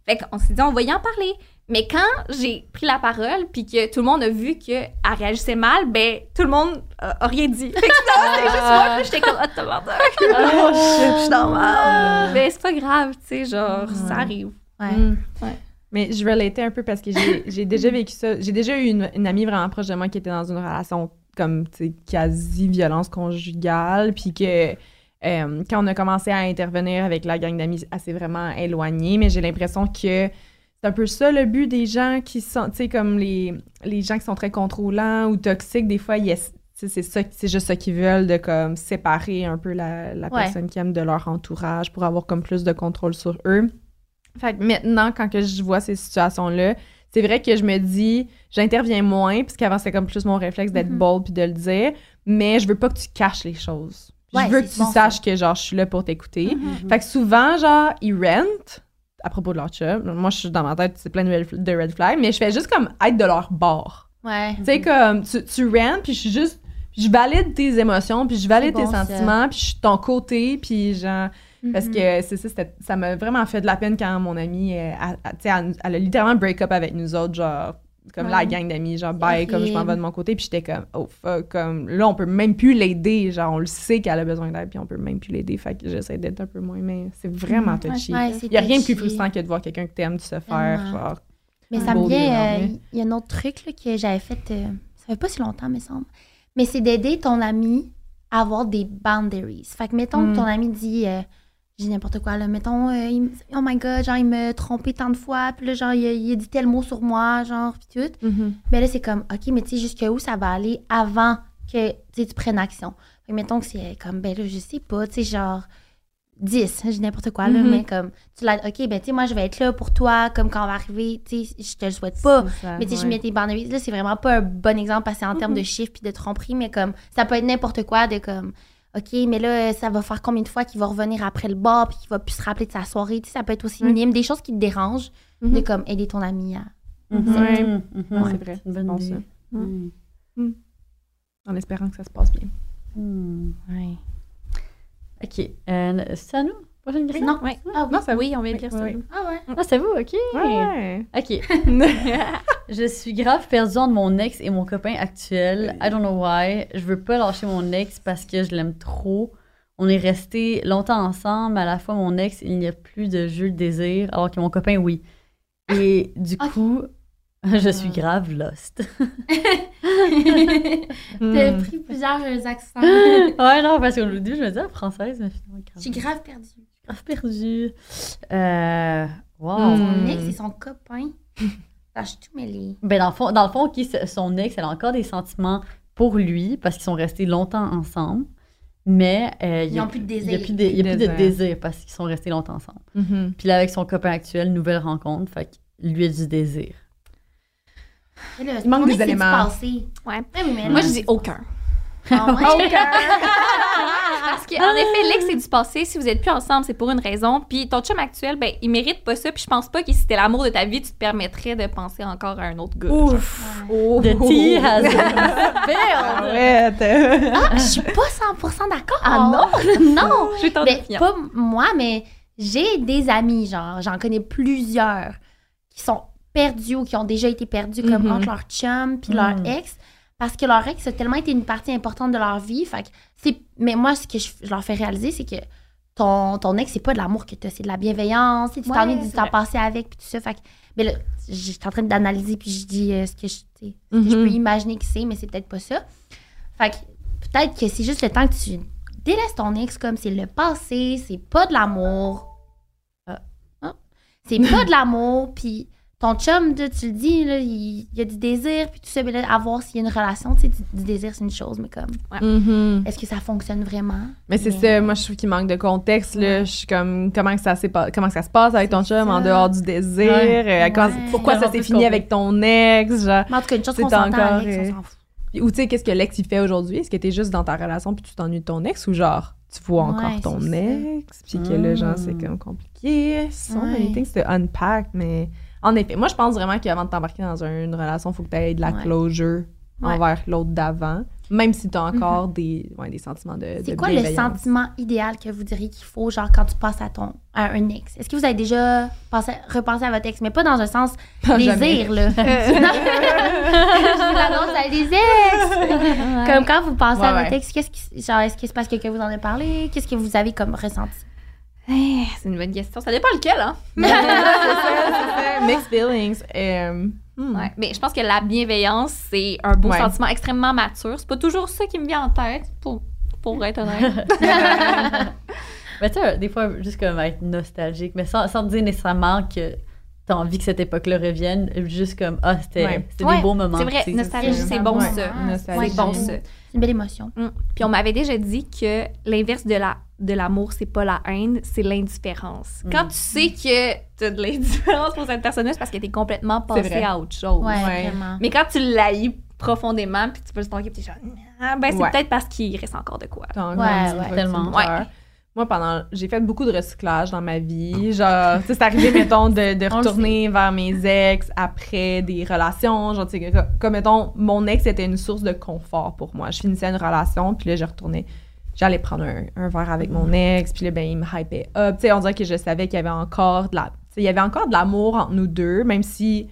Fait qu'on s'est dit, on va y en parler. Mais quand j'ai pris la parole, puis que tout le monde a vu qu'elle réagissait mal, ben tout le monde a, a rien dit. Fait que c'était juste moi, j'étais comme, ah. Oh, shit, je suis normal. Mais c'est pas grave, tu sais, genre, ça arrive. Ouais. Mm. Ouais. Mais je relatais un peu parce que j'ai j'ai déjà vécu ça. J'ai déjà eu une, une amie vraiment proche de moi qui était dans une relation comme, tu sais, quasi-violence conjugale, puis que euh, quand on a commencé à intervenir avec la gang d'amis, s'est vraiment éloignée, mais j'ai l'impression que c'est un peu ça le but des gens qui sont, tu sais, comme les, les gens qui sont très contrôlants ou toxiques, des fois, c'est ça, c'est juste ça qu'ils veulent, de comme séparer un peu la, la Ouais. personne qu'ils aiment de leur entourage pour avoir comme plus de contrôle sur eux. Fait que maintenant, quand que je vois ces situations-là, c'est vrai que je me dis, j'interviens moins, puisqu'avant, c'était comme plus mon réflexe d'être Mhm. bold puis de le dire, mais je veux pas que tu caches les choses. Ouais, je veux que tu bon, saches que, genre, je suis là pour t'écouter. Fait que souvent, genre, ils rentent à propos de leur chum. Moi, je suis dans ma tête, c'est plein de red, de red flags, mais je fais juste comme être de leur bord. Ouais. Tu sais, comme, tu, tu rentes, puis je suis juste, je valide tes émotions, puis je valide tes sentiments, puis je suis de ton côté, puis genre, parce Mhm. que c'est ça, ça m'a vraiment fait de la peine quand mon amie, euh, a- tu sais, elle, elle a littéralement break up avec nous autres, genre, comme la gang d'amis, genre, bye, comme je m'en vais de mon côté, puis j'étais comme, oh fuck, comme, là, on peut même plus l'aider, genre, on le sait qu'elle a besoin d'aide, puis on peut même plus l'aider, fait que j'essaie d'être un peu moins, mais c'est vraiment touchy. Ouais, Il y a rien de plus frustrant que de voir quelqu'un que t'aimes se faire, genre, Mais ça me vient. euh. Il y a un autre truc là, que j'avais fait. euh, ça fait pas si longtemps, me semble. Mais c'est d'aider ton ami à avoir des boundaries. Fait que, mettons Mm. que ton ami dit. euh, dis n'importe quoi, là. Mettons, euh, il me- oh my god, genre, il m'a trompé tant de fois, puis là, genre, il a, il a dit tel mot sur moi, genre, puis tout. Ben là, c'est comme, OK, mais tu sais, jusqu'où ça va aller avant que tu prennes action? Que mettons que c'est comme, ben là, je sais pas, tu sais, genre 10, je dis n'importe quoi, là, Mhm. mais comme, tu l'as, OK, ben tu sais, moi, je vais être là pour toi, comme quand on va arriver, tu sais, je te le souhaite pas. Ça, Mais tu sais, je mets tes boundaries. Là, c'est vraiment pas un bon exemple parce que c'est en termes de chiffres puis de tromperie, mais comme, ça peut être n'importe quoi de comme, OK, mais là, ça va faire combien de fois qu'il va revenir après le bar puis qu'il va plus se rappeler de sa soirée? Tu sais, ça peut être aussi Mm. minime. Des choses qui te dérangent, Mhm. de comme aider ton ami à. Mhm. Ouais. Mhm. Ouais, c'est vrai, C'est une bonne pense idée. ça. Mhm. En espérant que ça se passe bien. Mhm. Ouais. OK. Euh, c'est à nous? Prochaine question? Non. Ouais. Ah oui. Non, ça Oui, on vient de Oui, dire ça. oui, Ah ouais. Ah, c'est vous? OK. Ouais. OK. Je suis grave perdue entre mon ex et mon copain actuel. I don't know why. Je veux pas lâcher mon ex parce que je l'aime trop. On est restés longtemps ensemble. À la fois, mon ex, il n'y a plus de jeu de désir, alors que mon copain, oui. Et du Ok. coup, je suis grave lost. T'as Hmm. pris plusieurs accents. ouais, non, parce qu'au début, je me disais ah, française, mais finalement, grave. Je suis grave perdue. Perdue. Euh, wow. Son ex et son copain. Je suis tout mêlée. Ben, dans le fond, dans le fond qui, son ex, elle a encore des sentiments pour lui parce qu'ils sont restés longtemps ensemble, mais euh, il Ils y a n'ont plus de il y a désir. plus de, il y a plus de Désir. parce qu'ils sont restés longtemps ensemble. Mhm. Puis là, avec son copain actuel, nouvelle rencontre, fait que lui a du désir. Il manque des c'est éléments. passé. Ouais. Oui, mais Moi, je dis aucun. ah ouais. Parce qu'en effet, l'ex, c'est du passé. Si vous êtes plus ensemble, c'est pour une raison. Puis ton chum actuel, ben, il mérite pas ça. Puis je pense pas que si c'était l'amour de ta vie, tu te permettrais de penser encore à un autre gars. Ouf! Oh. The tea has been Arrête! Ah, je suis pas 100% d'accord. Ah non? non! Je suis ton Ben, pas moi, mais j'ai des amis, genre, j'en connais plusieurs qui sont perdus ou qui ont déjà été perdus comme Mhm. entre leur chum puis leur Mhm. ex parce que leur ex a tellement été une partie importante de leur vie. Fait que c'est mais moi ce que je, je leur fais réaliser c'est que ton, ton ex c'est pas de l'amour que tu c'est de la bienveillance, tu t'ennuies du temps passé avec puis tout ça. Fait que mais là, j'étais en train d'analyser puis je dis euh, ce que je que je Mhm. peux imaginer que c'est mais c'est peut-être pas ça. Fait que peut-être que c'est juste le temps que tu délaisses ton ex comme c'est le passé, c'est pas de l'amour. Ah. Ah. C'est pas de l'amour, puis ton chum, là, tu le dis, là, il, il y a du désir, puis tout ça, mais là, à voir s'il y a une relation, tu sais, du, du désir, c'est une chose, mais comme, Mhm. est-ce que ça fonctionne vraiment? Mais c'est Mais- ça, moi je trouve qu'il manque de contexte là. Je suis comme comment ça comment ça se passe avec ton C'est chum en dehors du désir, Ouais. euh, quand- Ouais. pourquoi ça s'est fini avec ton ex, genre? Mais en tout cas, une chose C'est qu'on s'entend, encore, Alex, euh, on s'en fout. Ou tu sais qu'est-ce que l'ex il fait aujourd'hui? Est-ce que t'es juste dans ta relation puis tu t'ennuies de ton ex ou genre tu vois encore Ouais, ton c'est ex puis que là genre c'est Mm. comme compliqué? So Ouais. many things to unpack, mais en effet, moi je pense vraiment qu'avant de t'embarquer dans un- une relation, faut que tu aies de la Ouais. closure Ouais. envers l'autre d'avant, même si tu as encore des, ouais, des sentiments de, C'est quoi le sentiment idéal que vous diriez qu'il faut, genre, quand tu passes à ton à un ex? Est-ce que vous avez déjà pensé, repensé à votre ex, mais pas dans un sens Non, désir, jamais. là? je vous annonce à des ex! Comme quand vous pensez à votre ex, qu'est-ce qui, genre, est-ce que c'est parce que vous en a parlé? Qu'est-ce que vous avez comme ressenti? Eh, c'est une bonne question. Ça dépend lequel, hein? Mixed feelings. Euh, hmm. Ouais. Mais je pense que la bienveillance, c'est un beau Ouais. sentiment extrêmement mature. C'est pas toujours ça qui me vient en tête, pour, pour être honnête. Mais tu sais, des fois, juste comme être nostalgique, mais sans, sans dire nécessairement que t'as envie que cette époque-là revienne, juste comme, ah, c'était Ouais. des beaux moments. c'est vrai, nostalgie, c'est bon ouais. ça. Nostalgie. C'est bon ça. C'est une belle émotion. Mm. Puis on m'avait déjà dit que l'inverse de la de l'amour, c'est pas la haine, c'est l'indifférence. Mm. Quand tu sais que t'as de l'indifférence pour cette personne-là, c'est parce que t'es complètement C'est passé à autre chose. Ouais, Ouais. vraiment. Mais quand tu l'haïs profondément, puis tu peux le stalker, puis t'es genre, ah, ben c'est Ouais. peut-être parce qu'il reste encore de quoi. Ouais, Tellement. Moi, pendant. J'ai fait beaucoup de recyclage dans ma vie. Genre, tu c'est arrivé, mettons, de, retourner vers mes ex après des relations. Genre, tu sais, que- comme, mettons, mon ex était une source de confort pour moi. Je finissais une relation, puis là, je retournais. J'allais prendre un, un verre avec mon ex, puis là, ben, il me hypait up. Tu sais, on dirait que je savais qu'il y avait encore de la. il y avait encore de l'amour entre nous deux, même si,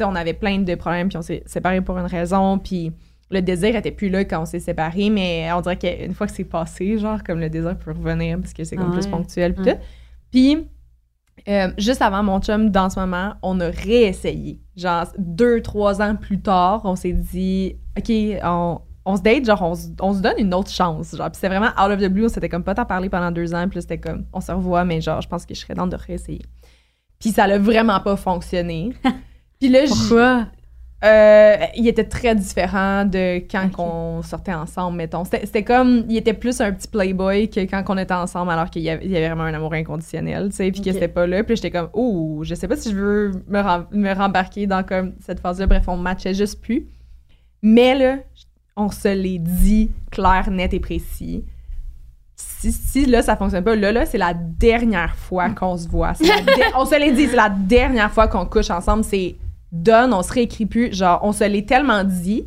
on avait plein de problèmes, puis on s'est séparés pour une raison, puis le désir était plus là quand on s'est séparés, mais on dirait qu'une fois que c'est passé, genre, comme le désir peut revenir parce que c'est comme plus ponctuel pis Ouais. tout. Puis, euh, juste avant mon chum, dans ce moment, on a réessayé. Genre, deux, trois ans plus tard, on s'est dit, OK, on, on se date, genre, on, se- on se donne une autre chance. Genre, puis c'était vraiment out of the blue, on s'était comme pas tant parlé pendant deux ans, puis c'était comme, on se revoit, mais genre, je pense que je serais dans de réessayer. Puis ça l'a vraiment pas fonctionné. Puis là, Pourquoi? euh, il était très différent de quand on sortait ensemble, mettons. C'était comme, il était plus un petit playboy que quand on était ensemble, alors qu'il y y avait vraiment un amour inconditionnel, tu sais, puis que Ok. c'était pas là. Puis j'étais comme, oh, je sais pas si je veux me, me rembarquer dans comme cette phase-là. Bref, on matchait juste plus. Mais là, on se l'est dit clair, net et précis. Si, si là, ça fonctionne pas, là, là, c'est la dernière fois qu'on se voit. C'est on se l'est dit, c'est la dernière fois qu'on couche ensemble. C'est donne, on se réécrit plus. Genre, on se l'est tellement dit,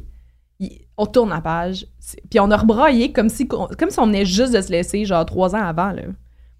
on tourne la page. C'est- Puis on a rebraillé comme si, comme si on venait juste de se laisser, genre, trois ans avant, là.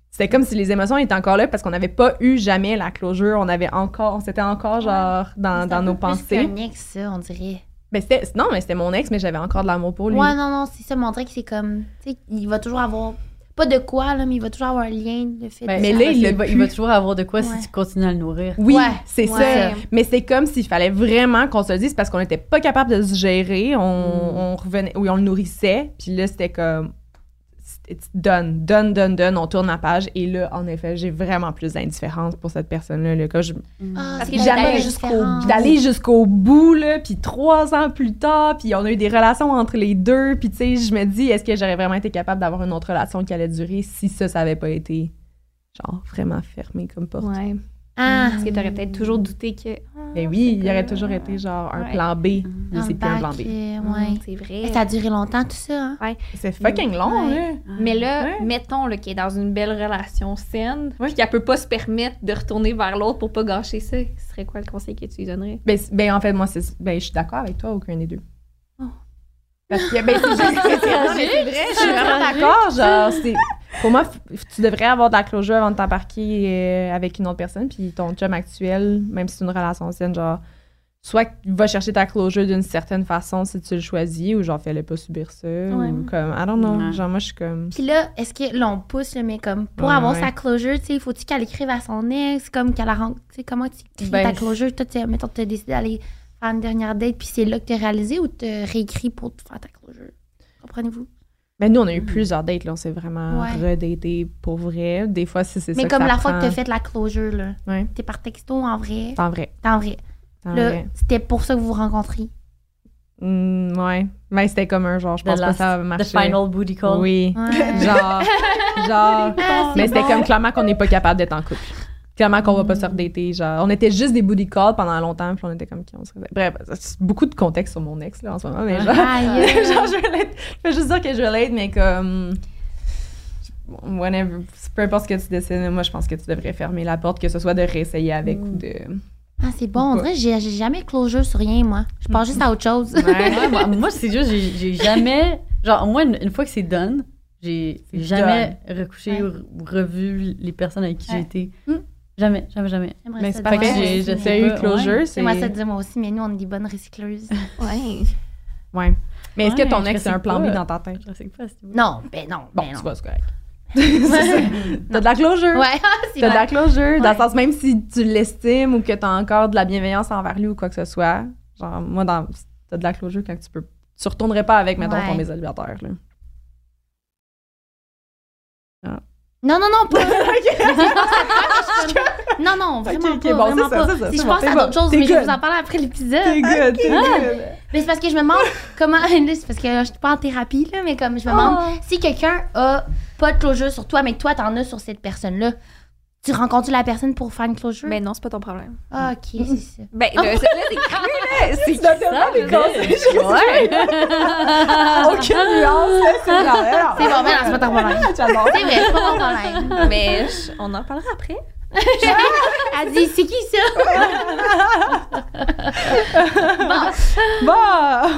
C'était comme si les émotions étaient encore là parce qu'on n'avait pas eu jamais la closure. On avait encore, on s'était encore, genre, dans, C'est dans nos pensées. ex, ça, on dirait. Ben, c'était, non, mais c'était mon ex, mais j'avais encore de l'amour pour lui. Ouais, non, non, c'est ça, montrer que c'est comme. Tu sais, il va toujours avoir. Pas de quoi, là, mais il va toujours avoir un lien, le fait Ben, de mais ça. là, il il va toujours avoir de quoi Ouais. si tu continues à le nourrir. Oui, Ouais, c'est ouais. ça. Mais c'est comme s'il fallait vraiment qu'on se le dise parce qu'on n'était pas capable de se gérer. On, Mm. on revenait, oui, on le nourrissait. Puis là, c'était comme. It's done, done, done, done, on tourne la page. Et là, en effet, j'ai vraiment plus d'indifférence pour cette personne-là. là. Quand je- Ah, Parce que la jusqu'au d'aller jusqu'au bout, là, puis trois ans plus tard, puis on a eu des relations entre les deux, puis tu sais, je me dis, est-ce que j'aurais vraiment été capable d'avoir une autre relation qui allait durer si ça, ça avait pas été, genre, vraiment fermé comme porte? Ouais. Ah, Parce que t'aurais peut-être toujours douté que. ah, Mais Ben oui, il c'est aurait toujours été, genre, un Ouais. plan B, mais un c'est plus un plan B. euh, Mm, ouais. C'est vrai. Mais Ça a duré longtemps, tout ça. hein? C'est fucking long, Ouais. là. Mais là, Ouais. mettons là, qu'elle est dans une belle relation saine, Ouais. puis qu'elle peut pas se permettre de retourner vers l'autre pour pas gâcher ça, ce serait quoi le conseil que tu lui donnerais? Ben, ben, en fait, moi, c'est, ben, je suis d'accord avec toi, aucun des deux. Oh. Parce que, ben, c'est c'est vrai, je suis vraiment d'accord. Genre, c'est, pour moi, tu devrais avoir de la closure avant de t'embarquer euh, avec une autre personne. Puis ton chum actuel, même si c'est une relation ancienne, genre, soit va chercher ta closure d'une certaine façon si tu le choisis, ou genre, fais-le pas subir ça. Ou comme, I don't know. Ouais. Genre, moi, je suis comme. Puis là, est-ce que là, on pousse, là, mais comme pour Ouais, avoir ouais. sa closure, tu sais, faut-tu qu'elle écrive à son ex, comme qu'elle la rend. Tu sais, comment tu crées Ben, ta closure? Toi, tu sais, mettons, tu as décidé d'aller faire une dernière date, puis c'est là que tu as réalisé ou tu réécrit pour te faire ta closure? Comprenez-vous? Ben, nous, on a eu plusieurs dates, là. On s'est vraiment Ouais. redaté pour vrai. Des fois, si c'est ça Mais que comme ça la fois que prend. tu as fait la closure, là. Ouais. T'es par texto en vrai? C'est en vrai. En vrai. vrai. c'était pour ça que vous vous rencontriez? Mm, ouais. Mais c'était comme un genre, je pense The pas que last- ça va The marcher. final booty call. Oui. Ouais. Genre, genre. Ah, mais c'était bon. comme clairement qu'on n'est pas capable d'être en couple. Clairement qu'on va pas se redater. Genre, on était juste des booty calls pendant longtemps, puis on était comme qui on se Bref, c'est beaucoup de contexte sur mon ex, là, en ce moment. Mais genre, Aïe. genre je, relate- je vais juste dire que je relate, mais comme. Whenever, peu importe ce que tu décides, moi, je pense que tu devrais fermer la porte, que ce soit de réessayer avec ou de. Ah, c'est bon. On dirait j'ai j'ai jamais closure sur rien, moi. Je pense juste à autre chose. Ouais. Ouais, moi, moi, c'est juste, j'ai- j'ai jamais. Genre, moi, une, une fois que c'est done, j'ai C'est jamais recouché Ouais. ou, revu les personnes avec qui Ouais. Jamais, jamais, jamais. J'aimerais Mais ça c'est Fait que moi j'ai- eu pas, closure, ouais. c'est. J'aimerais ça dire moi aussi, mais nous, on est des bonnes recycleuses. Ouais. Ouais. Mais est-ce Ouais, que ton ex, c'est un plan B pas. dans ta tête? Je sais pas si non, ben non. Bon, ben tu vas, c'est correct. T'as de la closure. Ouais, c'est T'as de la closure. Dans Ouais. le sens, même si tu l'estimes ou que t'as encore de la bienveillance envers lui ou quoi que ce soit, genre, moi, dans, t'as de la closure quand tu peux. Tu retournerais pas avec, mettons, Ouais. ton célibataire, là. Non, non, non, pas. non, non, vraiment Ok, ok, pas. bon, vraiment ça, pas. ça, Si je pense à bon, d'autres choses, mais je vais vous en parler après l'épisode. T'es good, t'es Ah. good. Mais c'est parce que je me demande comment. c'est parce que je suis pas en thérapie, là, mais comme je me demande Oh. si quelqu'un a pas de closure sur toi, mais toi, t'en as sur cette personne-là, tu rencontres la personne pour faire une closure? Mais non, c'est pas ton problème. Ah, ok, c'est ça. Ben, là, c'est cru, là. C'est tellement des conseils. Ouais. Aucune nuance, là. C'est genre, C'est bon, mais non, c'est pas ton problème. C'est vrai, c'est pas mon problème. Mais on en parlera après. Elle dit, c'est qui ça? bon, Bon.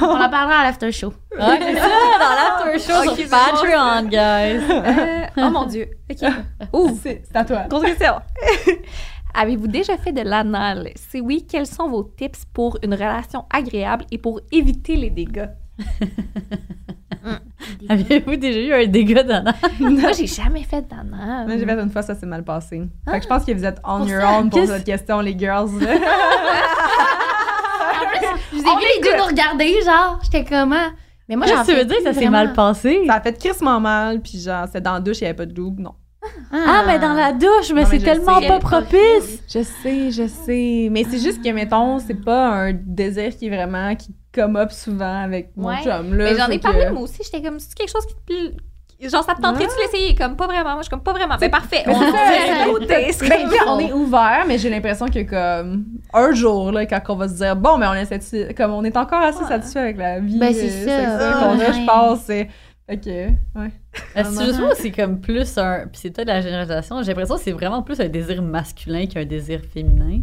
on en parlera à l'after show. Ouais, c'est ça, dans l'after show Ok, c'est sur Patreon, guys. Euh, oh mon Dieu. OK. Ouh. C'est c'est à toi. Grosse question. Avez-vous déjà fait de l'anal? Si oui, quels sont vos tips pour une relation agréable et pour éviter les dégâts? Avez-vous déjà eu un dégât d'anal? Moi, j'ai jamais fait d'anal. Moi, j'ai fait une fois, ça s'est mal passé. Fait que je pense que vous êtes on your ça, own pour cette question, les girls. Je vous ai vu les deux nous regarder, genre, j'étais comment? Mais moi, Qu'est-ce j'en que tu veux dire que ça s'est mal passé? ça a fait crissement mal, puis genre, c'était dans la douche, il n'y avait pas de double, non. Ah, mais dans la douche, mais c'est tellement sais. pas propice. Je sais, je sais. Mais c'est juste que, mettons, c'est pas un désir qui est vraiment, qui come up souvent avec mon Ouais. chum, là. Mais j'en ai que- parlé moi aussi. J'étais comme, c'est quelque chose qui te plaît. Genre, ça te tenterait-tu l'essayer? Comme, pas vraiment. Moi, je suis comme, pas vraiment. Ben, parfait. Mais On c'est test. Ben, on est ouvert, mais j'ai l'impression que comme un jour là, quand on va se dire bon, mais on est satisfait- comme on est encore assez Ouais. satisfait avec la vie Ben, c'est euh, ça, sexuelle qu'on a, ouais. je pense. C'est que ouais. Est-ce que je trouve que c'est comme plus un. Puis c'est peut-être la généralisation. J'ai l'impression que c'est vraiment plus un désir masculin qu'un désir féminin?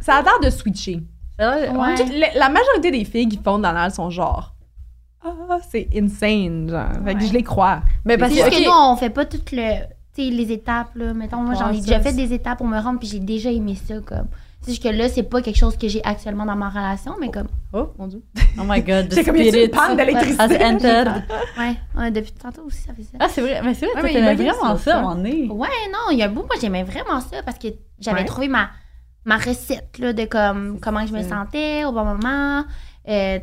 Ça a l'air de switcher. C'est? Ouais. La, majorité des filles qui font de l'anal sont genre ah c'est insane genre. Fait que je les crois. Mais parce C'est que, juste que nous, on fait pas toutes le, les étapes, là. Mettons, moi, j'en ai déjà fait c'est- des étapes pour me rendre, puis j'ai déjà aimé ça, comme. C'est juste que là, c'est pas quelque chose que j'ai actuellement dans ma relation, mais comme. Oh mon dieu. Oh my god, J'ai comme il y a une panne d'électricité. has entered. Ouais, ouais, depuis tantôt aussi, ça fait ça. Ah, c'est vrai. Mais c'est vrai, Ouais, t'aimais vraiment ça, ça, ça. à un moment donné. Ouais, non, il y a un bout, moi, j'aimais vraiment ça parce que j'avais Ouais. trouvé ma, ma recette, là, de comme, comment je me ça. sentais au bon moment. euh,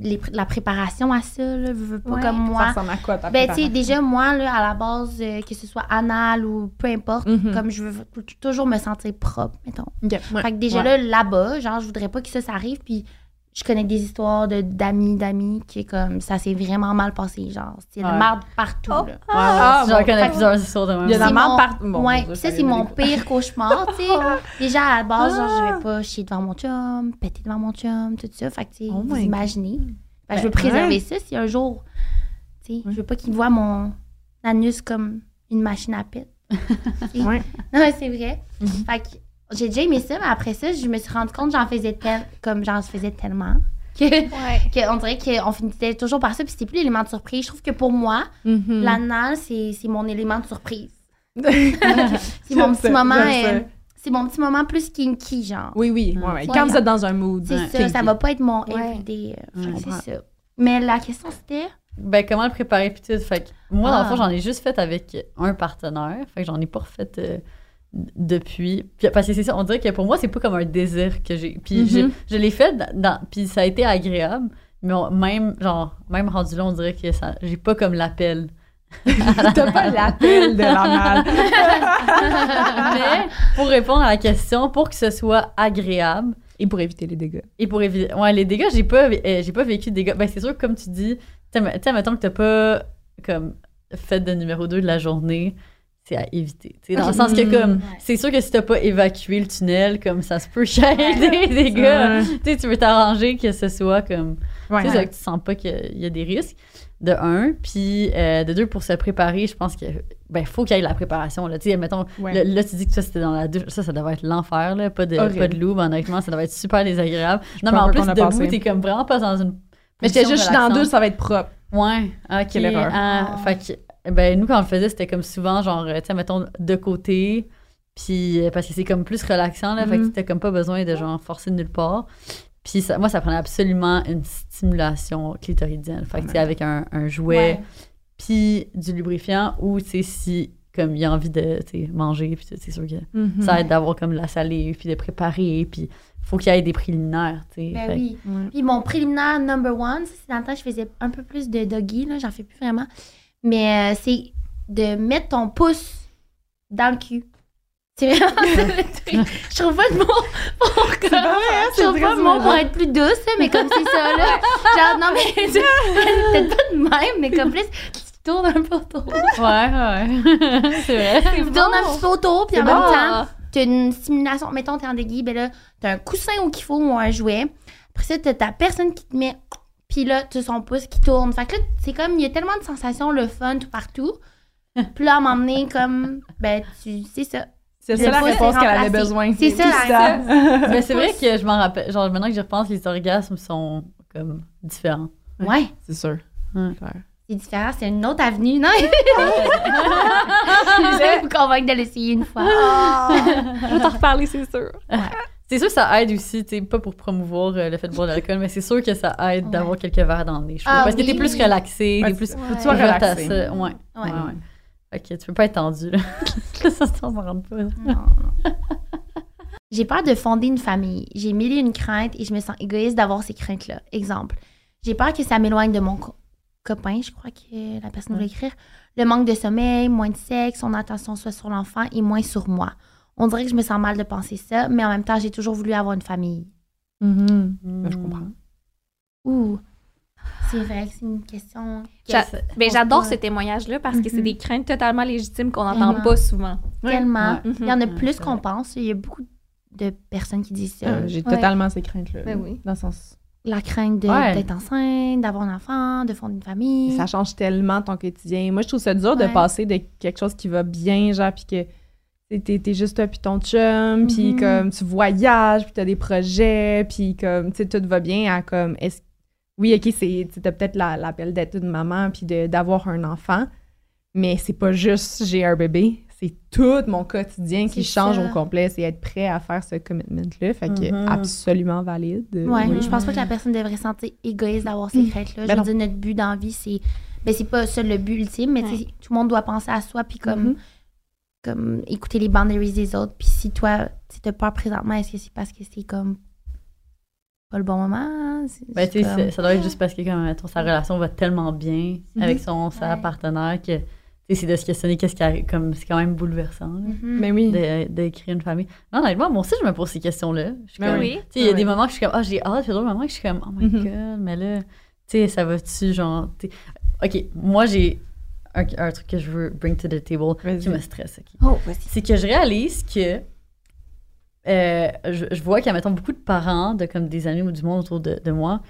les la préparation à ça, là, veux, pas Ouais. comme Ça moi. ressemble à quoi ta Ben, tu sais, déjà, moi, là, à la base, euh, que ce soit anal ou peu importe, Mhm. comme je veux toujours me sentir propre, mettons. Ouais. Fait que déjà Ouais. là, là-bas, genre, je voudrais pas que ça, ça arrive. Puis je connais des histoires de- d'amis, d'amis qui, comme, ça s'est vraiment mal passé. Genre, c'est Ouais. la marde partout, Oh. là. Ah, bon. connais plusieurs histoires de même. Il y a de la mon- partout. Bon, ouais, ça, ça c'est mon de- pire cauchemar, tu sais. Déjà, à la base, genre, je vais pas chier devant mon chum, péter devant mon chum, tout ça. Fait que, tu sais, Oh vous imaginez. Fait que je Ben, veux préserver ouais. ça si un jour, tu sais, Ouais. je veux pas qu'il voit mon anus comme une machine à pète. Ouais. Non, mais c'est vrai. Mhm. Fait que j'ai déjà aimé ça, mais après ça, je me suis rendu compte que j'en faisais tel, comme j'en faisais tellement que, Ouais. que on dirait qu'on finissait toujours par ça, puis c'était plus l'élément de surprise. Je trouve que pour moi, Mhm. l'anal, c'est c'est mon élément de surprise. c'est mon petit moment, euh, C'est mon petit moment plus kinky, genre. Oui, oui. Ouais. ouais, ouais. Ouais. Quand vous êtes dans un mood. C'est Ouais. ça, ça va pas être mon Ouais. everyday. euh, c'est ça. Mais la question, c'était... Ben, comment le préparer puis tout. Fait que moi, dans le Ah. fond, j'en ai juste fait avec un partenaire. Fait que j'en ai pas refait euh, depuis. Puis, parce que c'est ça, on dirait que pour moi, c'est pas comme un désir que j'ai. Puis Mhm. je l'ai fait dans, Puis ça a été agréable. Mais on- même, genre, même rendu là, on dirait que ça, j'ai pas comme l'appel. T'as pas l'appel de la mal. Mais pour répondre à la question, pour que ce soit agréable, Et pour éviter les dégâts. Et pour éviter. Ouais, les dégâts, j'ai pas, euh, j'ai pas vécu de dégâts. Ben, c'est sûr que, comme tu dis, tu sais, mettons que t'as pas, comme, fait de numéro 2 de la journée, c'est à éviter. Dans le sens que, comme, Ouais. c'est sûr que si t'as pas évacué le tunnel, comme, ça se peut ait des. Ouais. Tu veux t'arranger que ce soit, comme, Ouais. tu sais, que tu sens pas qu'il y a des risques. De un, puis euh, de deux, pour se préparer, je pense que ben faut qu'il y ait la préparation là. Mettons, là, tu dis que ça c'était dans la douche, ça ça devait être l'enfer là, pas de Horrible. pas de loup, honnêtement, ça devait être super désagréable. Non mais en plus debout, t'es comme vraiment pas dans une Mais j'étais juste, je suis dans deux, ça va être propre. Ouais, ok. Quelle erreur. Ah, Ah. Fait que, ben, nous, quand on le faisait, c'était comme souvent, genre, tu sais, mettons, de côté, puis euh, parce que c'est comme plus relaxant, là, fait que Mhm. t'as comme pas besoin de, genre, forcer nulle part. Puis ça- moi, ça prenait absolument une stimulation clitoridienne. Fait que, tu sais, avec un, un jouet, Ouais. puis du lubrifiant, ou, tu sais, si, comme, il y a envie de, tu sais, manger, puis c'est sûr que Mhm. ça aide d'avoir, comme, la salée, puis de préparer, puis faut qu'il y ait des préliminaires, tu sais. Ben Fait oui. Ouais. Puis mon préliminaire number one, c'est dans le temps que je faisais un peu plus de doggy, là, j'en fais plus vraiment. Mais euh, c'est de mettre ton pouce dans le cul. C'est vraiment le truc. Je trouve pas le mot pour comme- pas vrai, hein, Je trouve pas mot pour être plus douce, mais comme c'est ça, là. Genre, non, mais peut-être pas de même, mais comme plus, tu tournes un peu autour. Ouais, ouais. c'est vrai. Tu tournes un petit peu autour, puis en même bon. temps, t'as une stimulation. Mettons, t'es en déguis, ben là, t'as un coussin où qu'il faut ou un jouet. Après ça, t'as ta personne qui te met, puis là, t'as son pouce qui tourne. Fait que là, c'est comme, il y a tellement de sensations, le fun, tout partout. Puis là, à m'emmener comme, ben, tu c'est ça. C'est ça la réponse qu'elle avait besoin. C'est ça, la Mais c'est vrai que je m'en rappelle. Genre, maintenant que j'y repense, les orgasmes sont comme différents. Ouais, C'est sûr. Ouais. C'est différent, c'est une autre avenue, non? J'essaie de vous convaincre de l'essayer une fois. On va t'en reparler, c'est sûr. C'est sûr que ça aide aussi, tu pas pour promouvoir euh, le fait de boire de l'alcool, mais c'est sûr que ça aide Ouais. d'avoir quelques verres dans le nez. je. Ah parce que t'es plus relaxé, Ouais, t'es plus. faut Ouais. que tu relaxé. Ouais. Ouais. ouais, ouais. Que tu peux pas être tendu, là. ça, ça me rend pas. Non, non. J'ai peur de fonder une famille. J'ai mille et une craintes et je me sens égoïste d'avoir ces craintes-là. Exemple, j'ai peur que ça m'éloigne de mon co- copain, je crois que la personne voulait écrire. Le manque de sommeil, moins de sexe, son attention soit sur l'enfant et moins sur moi. On dirait que je me sens mal de penser ça, mais en même temps, j'ai toujours voulu avoir une famille. Mhm. Ben, je comprends. Ouh, c'est vrai que c'est une question. que- J'a- ben, j'adore ce témoignage-là parce que c'est Mhm. des craintes totalement légitimes qu'on n'entend pas souvent. Tellement. Ouais. Il y en a plus qu'on pense. Il y a beaucoup de personnes qui disent ça. Euh, J'ai Ouais. totalement ces craintes-là. Ben oui. Dans le sens. la crainte Ouais. d'être enceinte, d'avoir un enfant, de fonder une famille. Ça change tellement ton quotidien. Moi, je trouve ça dur de passer de quelque chose qui va bien, genre, puis que t'es, t'es juste toi puis ton chum, puis Mhm. comme tu voyages, puis t'as des projets, puis comme, tu sais, tout va bien à comme, est-ce... Oui, OK, c'est, t'as peut-être la- l'appel d'être une maman, puis de- d'avoir un enfant, mais c'est pas juste j'ai un bébé, c'est tout mon quotidien qui change ça. au complet, c'est être prêt à faire ce commitment-là, fait que Mhm. absolument valide. Ouais, Oui. je pense pas que la personne devrait se sentir égoïste d'avoir ces craintes-là. Ben je non. veux dire, notre but dans la vie, c'est. Ben, c'est pas ça le but ultime, mais tout le monde doit penser à soi, puis comme, Mhm. Comme écouter les boundaries des autres. Puis si toi, tu as peur présentement, est-ce que c'est parce que c'est comme pas le bon moment? Ben, tu sais, comme- ça doit être juste parce que comme, mettons, sa relation va tellement bien Mhm. avec son sa Ouais. partenaire que tu sais, c'est de se questionner qu'est-ce qui arrive. Comme, c'est quand même bouleversant là. Mais oui. de, de créer une famille. Non, honnêtement, moi aussi, je me pose ces questions-là. Ben oui. Tu sais, il y a Ouais. des moments que je suis comme, ah, j'ai hâte, puis d'autres moments que je suis comme, oh my Mhm. god, mais là, tu sais, ça va-tu, genre. tu sais. Ok, moi, j'ai un, un truc que je veux bring to the table qui me stresse, ok. Oh. C'est que je réalise que. euh, je, je vois qu'il y a, mettons, beaucoup de parents, de comme des amis ou du monde autour de, de moi,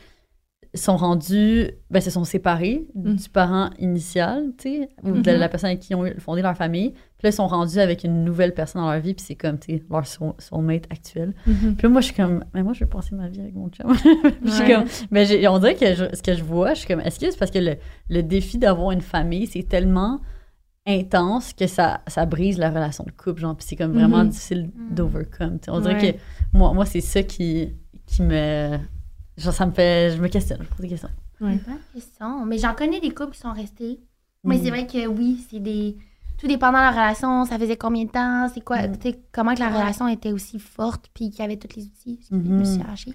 sont rendus, ben, se sont séparés Mm. du parent initial, tu sais, ou de Mhm. la personne avec qui ils ont fondé leur famille. Puis là, ils sont rendus avec une nouvelle personne dans leur vie, puis c'est comme, tu sais, leur soul- soulmate actuel. Mhm. Puis là, moi, je suis comme, mais moi, je veux passer ma vie avec mon chum. je suis Ouais. comme, mais on dirait que je- ce que je vois, je suis comme, est-ce que c'est parce que le, le défi d'avoir une famille, c'est tellement intense que ça, ça brise la relation de couple, genre, puis c'est comme vraiment Mhm. difficile Mhm. d'overcome. On dirait Ouais. que moi, moi c'est ça qui, qui me. Genre, ça me fait. Je me questionne, je pose des questions. Ouais. Bonne question. Mais j'en connais des couples qui sont restés. Mais Mm. c'est vrai que oui, c'est des. Tout dépendant de la relation, ça faisait combien de temps, c'est quoi, Mm. comment que la Ouais. relation était aussi forte, puis qu'il y avait tous les outils. Je me suis arrachée.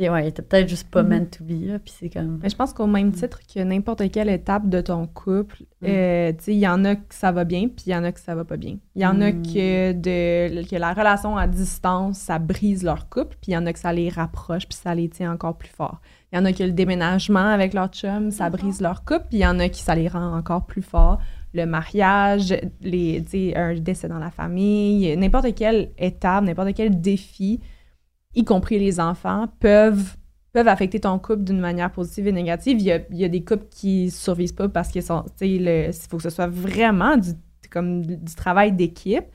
Mhm. Sais, ouais, il était peut-être juste pas Mhm. meant to be, là, puis c'est comme. Mais je pense qu'au même titre que n'importe quelle étape de ton couple, Mm. euh, tu sais, il y en a que ça va bien, puis il y en a que ça va pas bien. Il y en a Mm. que, de, que la relation à distance, ça brise leur couple, puis il y en a que ça les rapproche, puis ça les tient encore plus fort. Il y en a que le déménagement avec leur chum, ça brise leur couple, puis il y en a qui ça les rend encore plus fort. Le mariage, les, un décès dans la famille, n'importe quelle étape, n'importe quel défi, y compris les enfants, peuvent peuvent affecter ton couple d'une manière positive et négative. Il y a, il y a des couples qui survivent pas parce qu'il faut que ce soit vraiment du, comme du, travail d'équipe,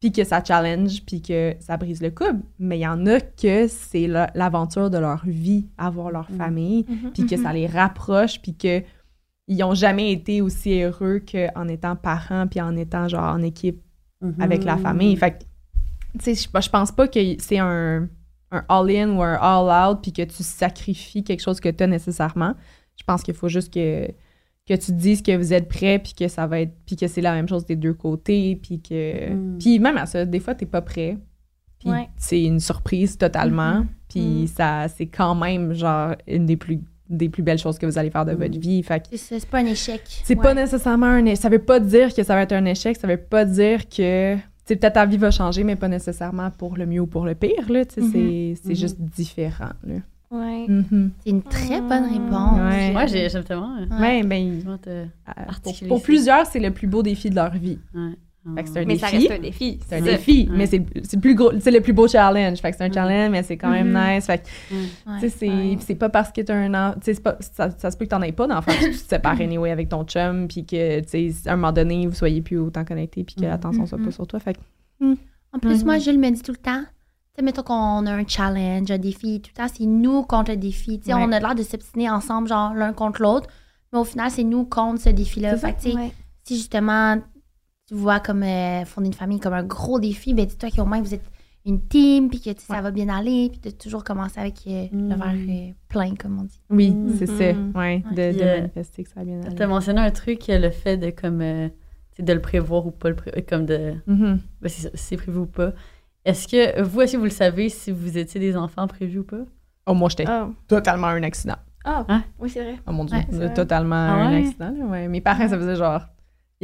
puis que ça challenge, puis que ça brise le couple. Mais il y en a que c'est la- l'aventure de leur vie, avoir leur Mm. famille, Mhm. puis que ça les rapproche, puis que ils ont jamais été aussi heureux qu'en étant parents, puis en étant genre en équipe Mhm. avec la famille. Fait que, tu sais, je je pense pas que c'est un, un all-in ou un all-out puis que tu sacrifies quelque chose que tu as nécessairement. Je pense qu'il faut juste que, que tu te dises que vous êtes prêts puis que ça va être puis que c'est la même chose des deux côtés puis que Mm. puis même à ça des fois t'es pas prêt puis Ouais. c'est une surprise totalement Mhm. puis Mm. ça c'est quand même genre une des plus des plus belles choses que vous allez faire de Mm. votre vie fait C'est pas un échec. c'est Ouais. pas nécessairement un échec. Ça veut pas dire que ça va être un échec. Ça veut pas dire que. Sais, peut-être ta vie va changer, mais pas nécessairement pour le mieux ou pour le pire, là. Tu sais, c'est- c'est Mhm. juste différent, là. Ouais. Mhm. C'est une très bonne réponse. Ouais. Moi, j'ai- j'aime tellement. Ouais. Ouais, ben, euh, pour, plusieurs, c'est le plus beau défi de leur vie. Ouais. Fait que c'est un Mais ça défi. reste un défi. C'est un ça. défi, Ouais. mais c'est c'est le plus gros, c'est le plus beau challenge. Fait que c'est un Mhm. challenge, mais c'est quand même Mhm. nice. Fait que, Ouais. sais, c'est Ouais. c'est pas parce que t'as un an, c'est pas- ça, ça se peut que t'en aies pas d'enfant, que tu te sépares anyway avec ton chum, puis que, tu sais, à un moment donné, vous soyez plus autant connectés, puis que l'attention soit pas sur toi. Fait que, En plus, moi, Jules me dit tout le temps, tu sais, mettons qu'on a un challenge, un défi, tout le temps, c'est nous contre le défi. Tu sais, Ouais. on a l'air de s'obstiner ensemble, genre l'un contre l'autre, mais au final, c'est nous contre ce défi-là. C'est ça. Fait que, tu sais, Ouais. si justement, tu vois comme euh, fonder une famille comme un gros défi, ben dis-toi qu'au moins, vous êtes une team, puis que tu ça va bien aller, puis de toujours commencer avec euh, le Mhm. verre euh, plein, comme on dit. Oui, Mhm. c'est ça. Mhm. Ouais, de, euh, manifester que ça va bien aller. T'as mentionné un truc, le fait de comme euh, tu de le prévoir ou pas le prévoir, comme de Mhm. ben, c'est ça, si c'est prévu ou pas. Est-ce que vous, est-ce que vous le savez si vous étiez des enfants prévus ou pas? Oh, moi, j'étais Ah, totalement un accident. Ah, Hein? oui, c'est vrai. Oh mon Dieu, Ouais, totalement Ah un ouais? accident. ouais. Mes parents, ça faisait genre...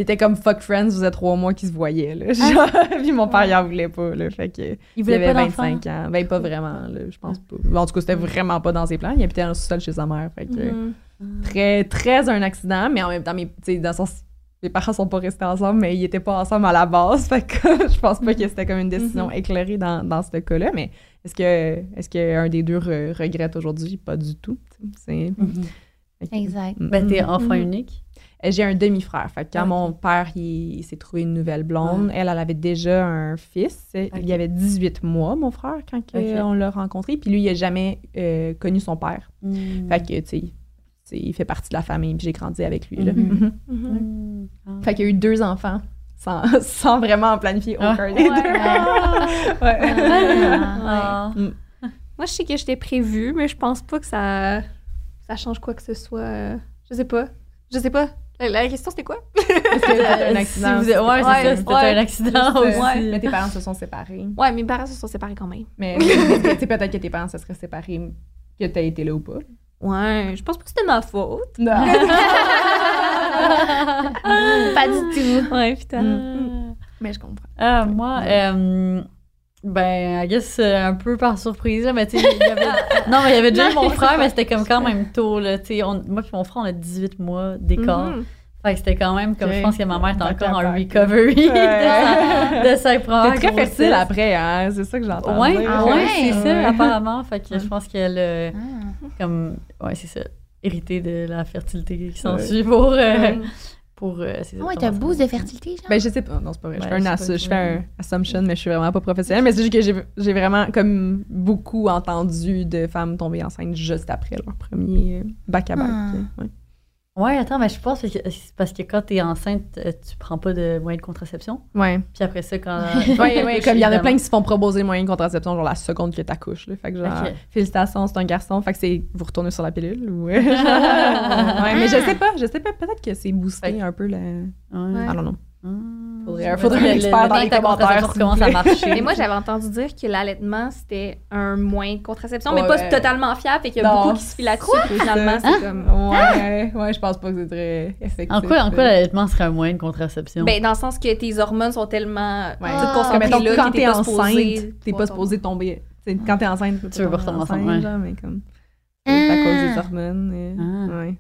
Ils étaient comme fuck friends, vous êtes trois mois qui se voyaient. Là, genre. Puis mon père, il en voulait pas. Là, fait que, il voulaient avait pas d'enfants? 25 ans. Ben, pas vraiment, là, je pense pas. En tout cas, c'était vraiment pas dans ses plans. Il habitait en sous-sol chez sa mère. Fait que, Mhm. très, très un accident, mais en même temps, mes, tu sais, dans le sens, mes parents sont pas restés ensemble, mais ils étaient pas ensemble à la base. Fait que je pense pas que c'était comme une décision Mhm. éclairée dans, dans ce cas-là. Mais est-ce que est-ce qu'un des deux re- regrette aujourd'hui? Pas du tout. C'est- Mhm. que- Exact. Ben, t'es enfant unique. J'ai un demi-frère. Fait que quand Ok. mon père il, il s'est trouvé une nouvelle blonde, elle, elle avait déjà un fils. Il avait 18 mois, mon frère, quand on l'a rencontré. Puis lui, il a jamais euh, connu son père. Fait que, tu sais, il fait partie de la famille. Puis j'ai grandi avec lui. là. Mhm. Mhm. Mhm. Ah. Fait qu'il y a eu deux enfants sans, sans vraiment en planifier Ah. aucun des deux. Ouais. Ah. Moi, je sais que j'étais prévue, mais je pense pas que ça, ça change quoi que ce soit. Je sais pas. Je sais pas. La, question, c'était quoi? Est-ce que t'as un Si accident? vous Ouais, c'est Ouais, ça, c'était ouais. un accident Juste, euh, aussi. Mais tes parents se sont séparés. Ouais, mes parents se sont séparés quand même. Mais sais, peut-être que tes parents se seraient séparés que t'as été là ou pas. Ouais, je pense pas que c'était ma faute. Non. Pas du tout. Ouais, putain. Mm. mais je comprends. Ah, moi, euh, ben, I guess euh, un peu par surprise, là, mais tu sais, il y avait... non, mais il y avait déjà mon frère, mais c'était comme quand même tôt, là, tu sais, on- moi puis mon frère, on a 18 mois d'écart. Mhm. Fait que c'était quand même comme, je pense que ma mère était Back encore en recovery de, sa, Ouais. de sa première T'es très fertile après, hein? C'est ça que j'entends. Ouais. Ah ouais, ouais? c'est ça, apparemment. Fait que Ouais. je pense qu'elle Ah. comme, ouais, c'est ça, hérité de la fertilité qui s'ensuit pour, euh, pour, euh, c'est ça, Ah ouais, t'as boost de fertilité, genre? Ben, je sais pas. Non, c'est pas vrai. je fais un, je sais ass- pas, je fais un assumption, mais je suis vraiment pas professionnelle. Mais c'est juste que j'ai, j'ai vraiment, comme, beaucoup entendu de femmes tomber enceintes juste après leur premier back-à-back. Ah. Ouais. Ouais, attends, mais je pense que c'est parce que quand t'es enceinte, euh, tu prends pas de moyen de contraception. Ouais. Puis après ça, quand. Ouais, ouais, comme il y en a plein qui se font proposer le moyen de contraception, genre la seconde que t'accouches. Là. Fait que genre, félicitations, c'est un garçon. Fait que c'est, vous retournez sur la pilule ou. ouais, mais je sais pas, je sais pas. Peut-être que c'est boosté un peu le. Ouais. I don't know. Hum. Faudrait- un expert le dans les commentaires, commence à marcher. Mais moi, j'avais entendu dire que l'allaitement, c'était un moyen de contraception, mais Ouais, pas ouais. totalement fiable, et qu'il y a Non, beaucoup qui se fient là-dessus, c'est finalement, c'est comme... Ouais, ouais, je pense pas que c'est très effectif. En quoi, en quoi l'allaitement serait un moyen de contraception? Ben, dans le sens que tes hormones sont tellement Ouais. toutes Ah. concentrées là quand que t'es enceinte, t'es pas supposé tomber. Quand t'es enceinte, tu peux Tu veux pas tomber enceinte, mais comme. C'est à cause des hormones. et- Ah. Ouais.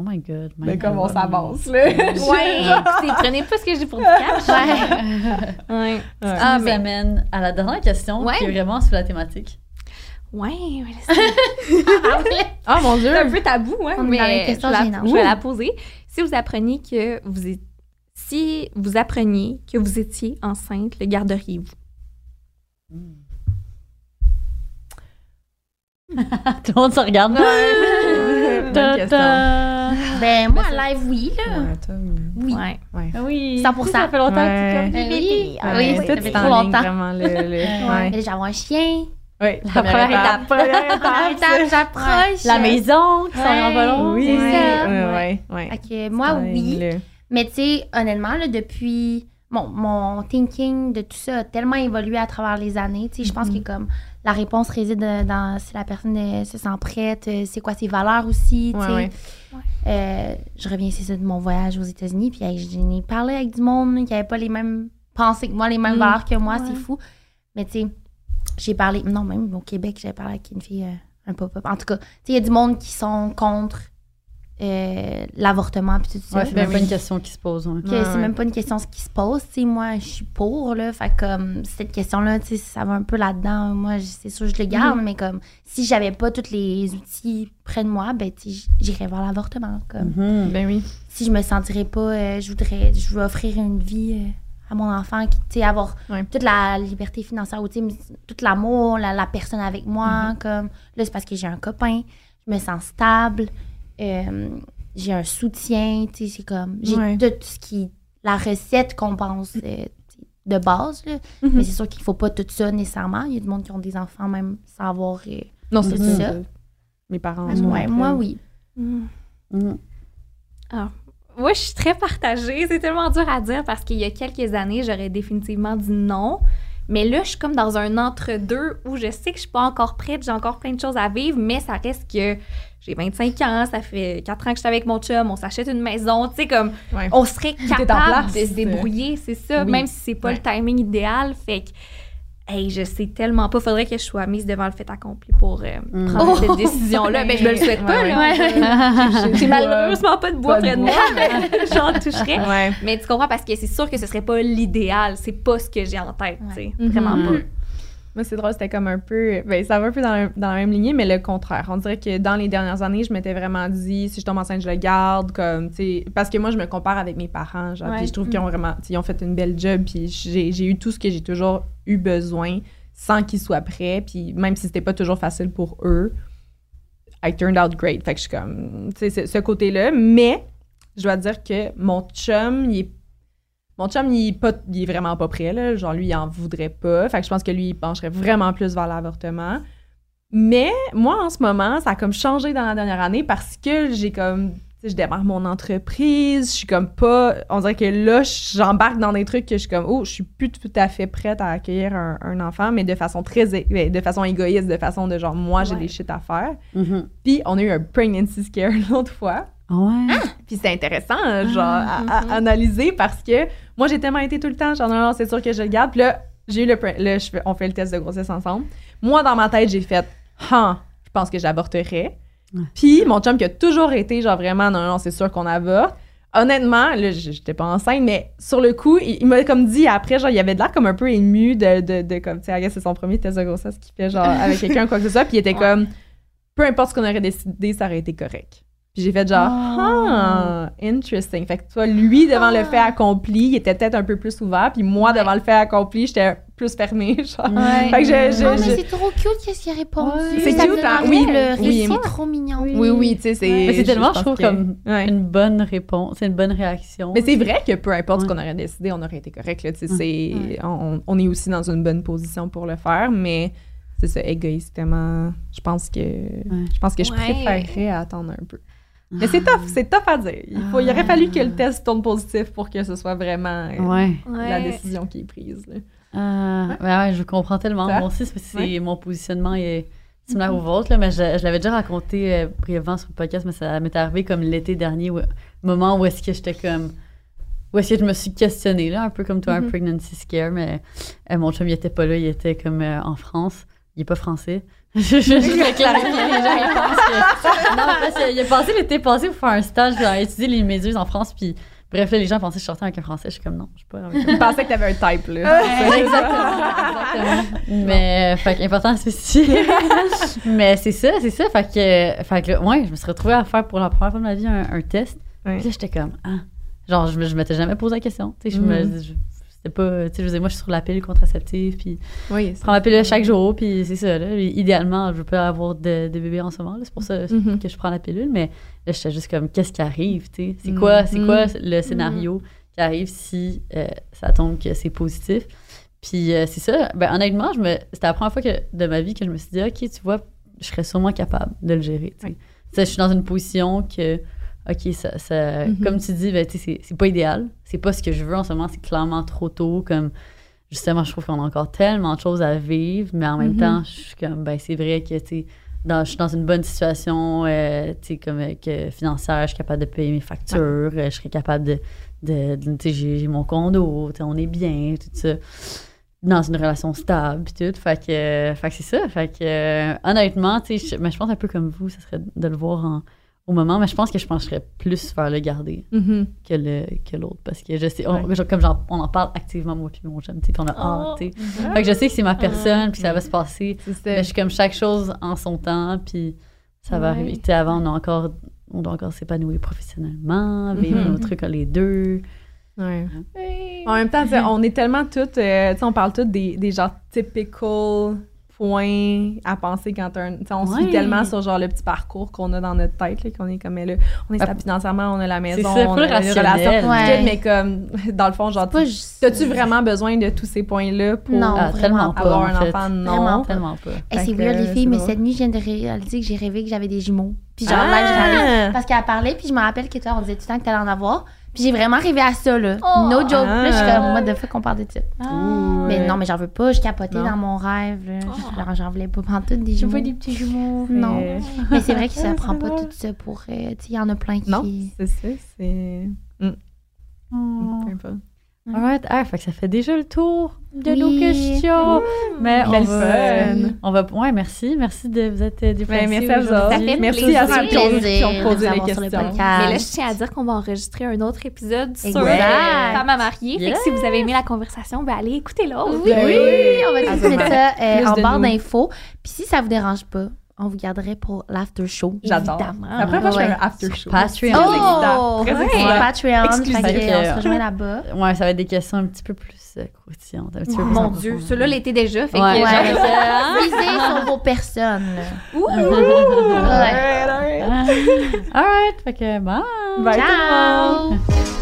Oh my god. my Mais comme on God. s'avance, là? Ouais, écoutez, prenez pas ce que je dis pour du cash. Ouais. Ouais. Ouais. Ça Ah, nous mais- amène à la dernière question Ouais. qui est vraiment sur la thématique. Ouais, ouais, c'est Ah mon dieu! c'est un peu tabou, hein, On mais dans les questions je, la- je vais la poser. Si vous appreniez que vous êtes- si vous appreniez que vous étiez enceinte, le garderiez-vous? Tout le monde se regarde. Bonne question. Ben, moi, live, oui, là. Ouais, toi, oui. Oui. Ah Oui. 100%. Ça fait longtemps que tu comme Euh, oui, ah oui, tout ça fait en trop longtemps. vraiment, le, le- ouais. Mais déjà, avoir un chien. Ouais, La première étape. Première étape. étape, j'approche. La maison qui s'en Ouais. va long. Oui, C'est ça. ouais, ouais. Fait que moi, oui. Le- Mais tu sais, honnêtement, là, depuis. Bon, mon thinking de tout ça a tellement évolué à travers les années. Tu sais, je pense Mhm. que comme la réponse réside dans si la personne euh, se sent prête, euh, c'est quoi ses valeurs aussi. Ouais, ouais. Euh, je reviens, c'est ça, de mon voyage aux États-Unis. Puis hey, j'en ai parlé avec du monde qui n'avait pas les mêmes pensées que moi, les mêmes Mm. valeurs que moi. Ouais. C'est fou. Mais tu sais, j'ai parlé. Non, même au Québec, j'avais parlé avec une fille, euh, un pop-up. En tout cas, tu sais, il y a du monde qui sont contre euh, l'avortement. Puis tout ça. Ouais, c'est même pas une question qui se pose. Ouais, c'est ouais. même pas une question ce qui se pose. Tu sais, moi, je suis pour, là. Fait que, comme, cette question-là, tu sais, ça va un peu là-dedans. Moi, c'est sûr, je le garde, Mm-hmm. mais comme, si j'avais pas tous les outils près de moi, ben, tu sais, j'irais vers l'avortement. Comme, Mhm. Ben oui. si je me sentirais pas, euh, je voudrais, je veux offrir une vie euh, à mon enfant, qui, tu sais, avoir Ouais. toute la liberté financière, tout l'amour, la, la personne avec moi, Mm-hmm. comme, là, c'est parce que j'ai un copain, je me sens stable, euh, j'ai un soutien, tu sais, c'est comme, j'ai Ouais. tout ce qui, la recette qu'on pense euh, de base, là. Mhm. mais c'est sûr qu'il faut pas tout ça nécessairement, il y a du monde qui ont des enfants même sans avoir... euh, Non, c'est C'est ça. ça. Mes parents. ouais, sont moi, oui. Mhm. Moi, je suis très partagée. C'est tellement dur à dire parce qu'il y a quelques années, j'aurais définitivement dit non. Mais là, je suis comme dans un entre-deux où je sais que je suis pas encore prête, j'ai encore plein de choses à vivre, mais ça reste que j'ai 25 ans, ça fait 4 ans que je suis avec mon chum, on s'achète une maison, tu sais, comme Ouais. on serait capable de se débrouiller, c'est ça, Oui. même si c'est pas le timing idéal. Fait que, hey, je sais tellement pas, faudrait que je sois mise devant le fait accompli pour euh, Mm. prendre Oh! cette décision-là. Ben, je me le souhaite pas, Ouais, là. ouais. J'ai- malheureusement pas de bois près de bois. moi, mais j'en toucherais. Ouais. Mais tu comprends parce que c'est sûr que ce serait pas l'idéal, c'est pas ce que j'ai en tête, tu sais, vraiment pas. Moi, c'est drôle, c'était comme un peu. Ben, ça va un peu dans, la- dans la même lignée, mais le contraire. On dirait que dans les dernières années, je m'étais vraiment dit, si je tombe enceinte, je le garde. Comme, parce que moi, je me compare avec mes parents. Genre, Ouais. puis je trouve qu'ils ont vraiment. Ils ont fait une belle job, puis j'ai j'ai eu tout ce que j'ai toujours eu besoin sans qu'ils soient prêts. Puis même si c'était pas toujours facile pour eux, I turned out great. Fait que je suis comme. Tu sais, ce côté-là. Mais, je dois dire que mon chum, il est mon chum, il est, pas, il est vraiment pas prêt, là. Genre, lui, il en voudrait pas. Fait que je pense que lui, il pencherait vraiment plus vers l'avortement. Mais moi, en ce moment, ça a comme changé dans la dernière année parce que j'ai comme, tu tu sais, je démarre mon entreprise, je suis comme pas. On dirait que là, j'embarque dans des trucs que je suis comme, oh, je suis plus tout à fait prête à accueillir un, un enfant, mais de façon très. ouais, de façon égoïste, de façon de genre, moi, j'ai Ouais. des shit à faire. Mhm. Puis, on a eu un pregnancy scare l'autre fois. Ah ouais? Puis c'est intéressant, euh, genre, à, à analyser parce que moi, j'ai tellement été tout le temps, genre, non, non, c'est sûr que je le garde. Puis là, j'ai eu le, je on fait le test de grossesse ensemble. Moi, dans ma tête, j'ai fait, ah, je pense que j'avorterais. Ouais. Puis mon chum qui a toujours été, genre, vraiment, non, non, c'est sûr qu'on avorte. Honnêtement, là, j'étais pas enceinte, mais sur le coup, il, il m'a comme dit après, genre, il avait de l'air comme un peu ému de, de, de comme, tu sais, c'est son premier test de grossesse qu'il fait, genre, avec quelqu'un, quoi que ce soit. Puis il était Ouais. comme, peu importe ce qu'on aurait décidé, ça aurait été correct. Puis j'ai fait genre, ah, interesting. Fait que toi, lui, devant le fait accompli, il était peut-être un peu plus ouvert, puis moi, devant le fait accompli, j'étais plus fermée, genre. Ouais. Fait que je- je- Oh, mais je- c'est trop cute qu'est-ce qu'il a répondu. Ouais. C'est cute, hein? Oui, pleurer, oui. c'est trop mignon. Oui, oui, tu sais, c'est. Mais c'est tellement, je, trouve, que- comme Ouais. une bonne réponse, c'est une bonne réaction. Mais c'est vrai que peu importe ce qu'on aurait décidé, on aurait été correct. Là, tu sais, on, on est aussi dans une bonne position pour le faire, mais c'est ça, égoïstement, je pense que je pense que je préférerais attendre un peu. Mais c'est tough, c'est tough à dire. Il, faut, il aurait fallu que le test tourne positif pour que ce soit vraiment euh, Ouais. la Ouais. décision qui est prise. là. Ah, ben ouais, je comprends tellement. Ça? Moi aussi, c'est mon positionnement est similaire au vôtre, là, mais je, je l'avais déjà raconté euh, brièvement sur le podcast, mais ça m'est arrivé comme l'été dernier, où, moment où est-ce que j'étais comme. Où est-ce que je me suis questionnée, là, un peu comme toi, un Mhm. pregnancy scare, mais euh, mon chum, il était pas là, il était comme euh, en France. Il est pas français. je, vais clarifier, les gens, ils pensent que. Non, parce qu'il a passé l'été passé pour faire un stage, étudié les méduses en France, puis bref, là, les gens pensaient que je sortais avec un français. Je suis comme non, je suis pas avec un Je pensais que tu avais un type. Là. Ouais, exactement, exactement. Mais, fait que, important à spécifier. Mais c'est ça, c'est ça. Fait que, fait que, là, ouais, je me suis retrouvée à faire pour la première fois de ma vie un, un test. Ouais. Puis là, j'étais comme, ah. Genre, je, je m'étais jamais posé la question. Tu sais, je me. Mhm. Je- c'était pas. Tu sais, je veux dire, moi, je suis sur la pilule contraceptive, puis Oui, je prends ma pilule chaque jour, puis c'est ça, là. Idéalement, je veux pas avoir de, de bébé en ce moment, là. C'est pour ça Mhm. que je prends la pilule, mais là, j'étais juste comme, qu'est-ce qui arrive, tu sais? C'est quoi, c'est quoi Mhm. le scénario qui arrive si euh, ça tombe que c'est positif? Puis euh, c'est ça, ben honnêtement, je me, c'était la première fois que, de ma vie que je me suis dit, OK, tu vois, je serais sûrement capable de le gérer, tu sais. Ouais. Tu sais, Je suis dans une position que, OK, ça, ça- Mhm. comme tu dis, ben, c'est, pas idéal. C'est pas ce que je veux en ce moment, c'est clairement trop tôt, comme... Justement, je trouve qu'on a encore tellement de choses à vivre, mais en même Mhm. temps, je suis comme, ben, c'est vrai que, tu dans, je suis dans une bonne situation euh, comme euh, que financière, je suis capable de payer mes factures, euh, je serais capable de, de, de- j'ai, mon condo, on est bien, tout ça, dans une relation stable, puis tout, fait que, euh, fait que c'est ça, fait que honnêtement, je, mais je pense un peu comme vous, ça serait de le voir en- au moment, mais je pense que je pencherais plus vers le garder que le que l'autre parce que je sais on- Ouais. genre, comme j'en- on en parle activement moi puis mon chum tu on a Oh. hâte tu fait que je sais que c'est ma personne puis ça va se passer mais je suis comme chaque chose en son temps puis ça va Ouais. arriver tu sais avant on a encore on doit encore s'épanouir professionnellement vivre Mhm. nos trucs les deux Ouais. En même temps, tu sais, on est tellement toutes, euh, tu sais, on parle toutes des, des genre typical points à penser quand un, tu sais, on se Ouais. suit tellement sur genre le petit parcours qu'on a dans notre tête, là, qu'on est comme, mais là, on est Ah, stable financièrement, on a la maison, ça, on a les relations, Ouais. tout, mais comme, dans le fond, genre, t'as-tu vraiment besoin de tous ces points-là pour Non, Ah, vraiment pas. pas avoir en un fait. enfant? Non. Vraiment pas. tellement pas Fait c'est weird, les c'est filles, mais cette nuit, je viens de réaliser que j'ai rêvé que j'avais des jumeaux. Puis genre, Ah! là, parce qu'elle parlait, puis je me rappelle que toi, on disait tout le temps que t'allais en avoir. Puis j'ai vraiment rêvé à ça, là. Oh! no joke. Là, je suis Ah. comme, moi, de fois qu'on parle de ça. Ouh, Mais ouais. non, mais j'en veux pas. Je capotais Non. dans mon rêve. là. Oh. Genre, j'en voulais pas prendre toutes des Je jumeaux. vois des petits jumeaux. Non. mais- Mais c'est vrai que ça Ouais, prend pas tout ça pour. euh, tu sais, il y en a plein qui. Non, c'est ça, c'est. Mm, Oh. peu importe. Alright, ah, fait que ça fait déjà le tour de nos Oui. questions mais on va, fun. on va ouais merci merci de vous être déplacés Ben, merci à vous. Ça fait Merci plaisir. à ceux qui ont, posé les questions. podcast. Mais là, je tiens à dire qu'on va enregistrer un autre épisode sur Exact. les femmes à marier. Fait Yeah. que si vous avez aimé la conversation, ben allez écouter l'autre. Oui, Ben oui, oui. on va mettre ça euh, en barre d'infos. Puis si ça vous dérange pas, on vous garderait pour l'after show. J'adore. La première fois, je fais un after show. Patreon. Oh! Très Ouais. Patreon, Exclusif. fait que, on se rejoint là-bas. Ouais, ça va être des questions un petit peu plus euh, croustillantes. Un petit peu plus Mon Dieu, celui-là l'était déjà. Fait Ouais. que Ouais. Visez sur vos personnes. Ouh! Ouais. Alright, alright. Alright, fait que bye. Bye tout le monde. Ciao!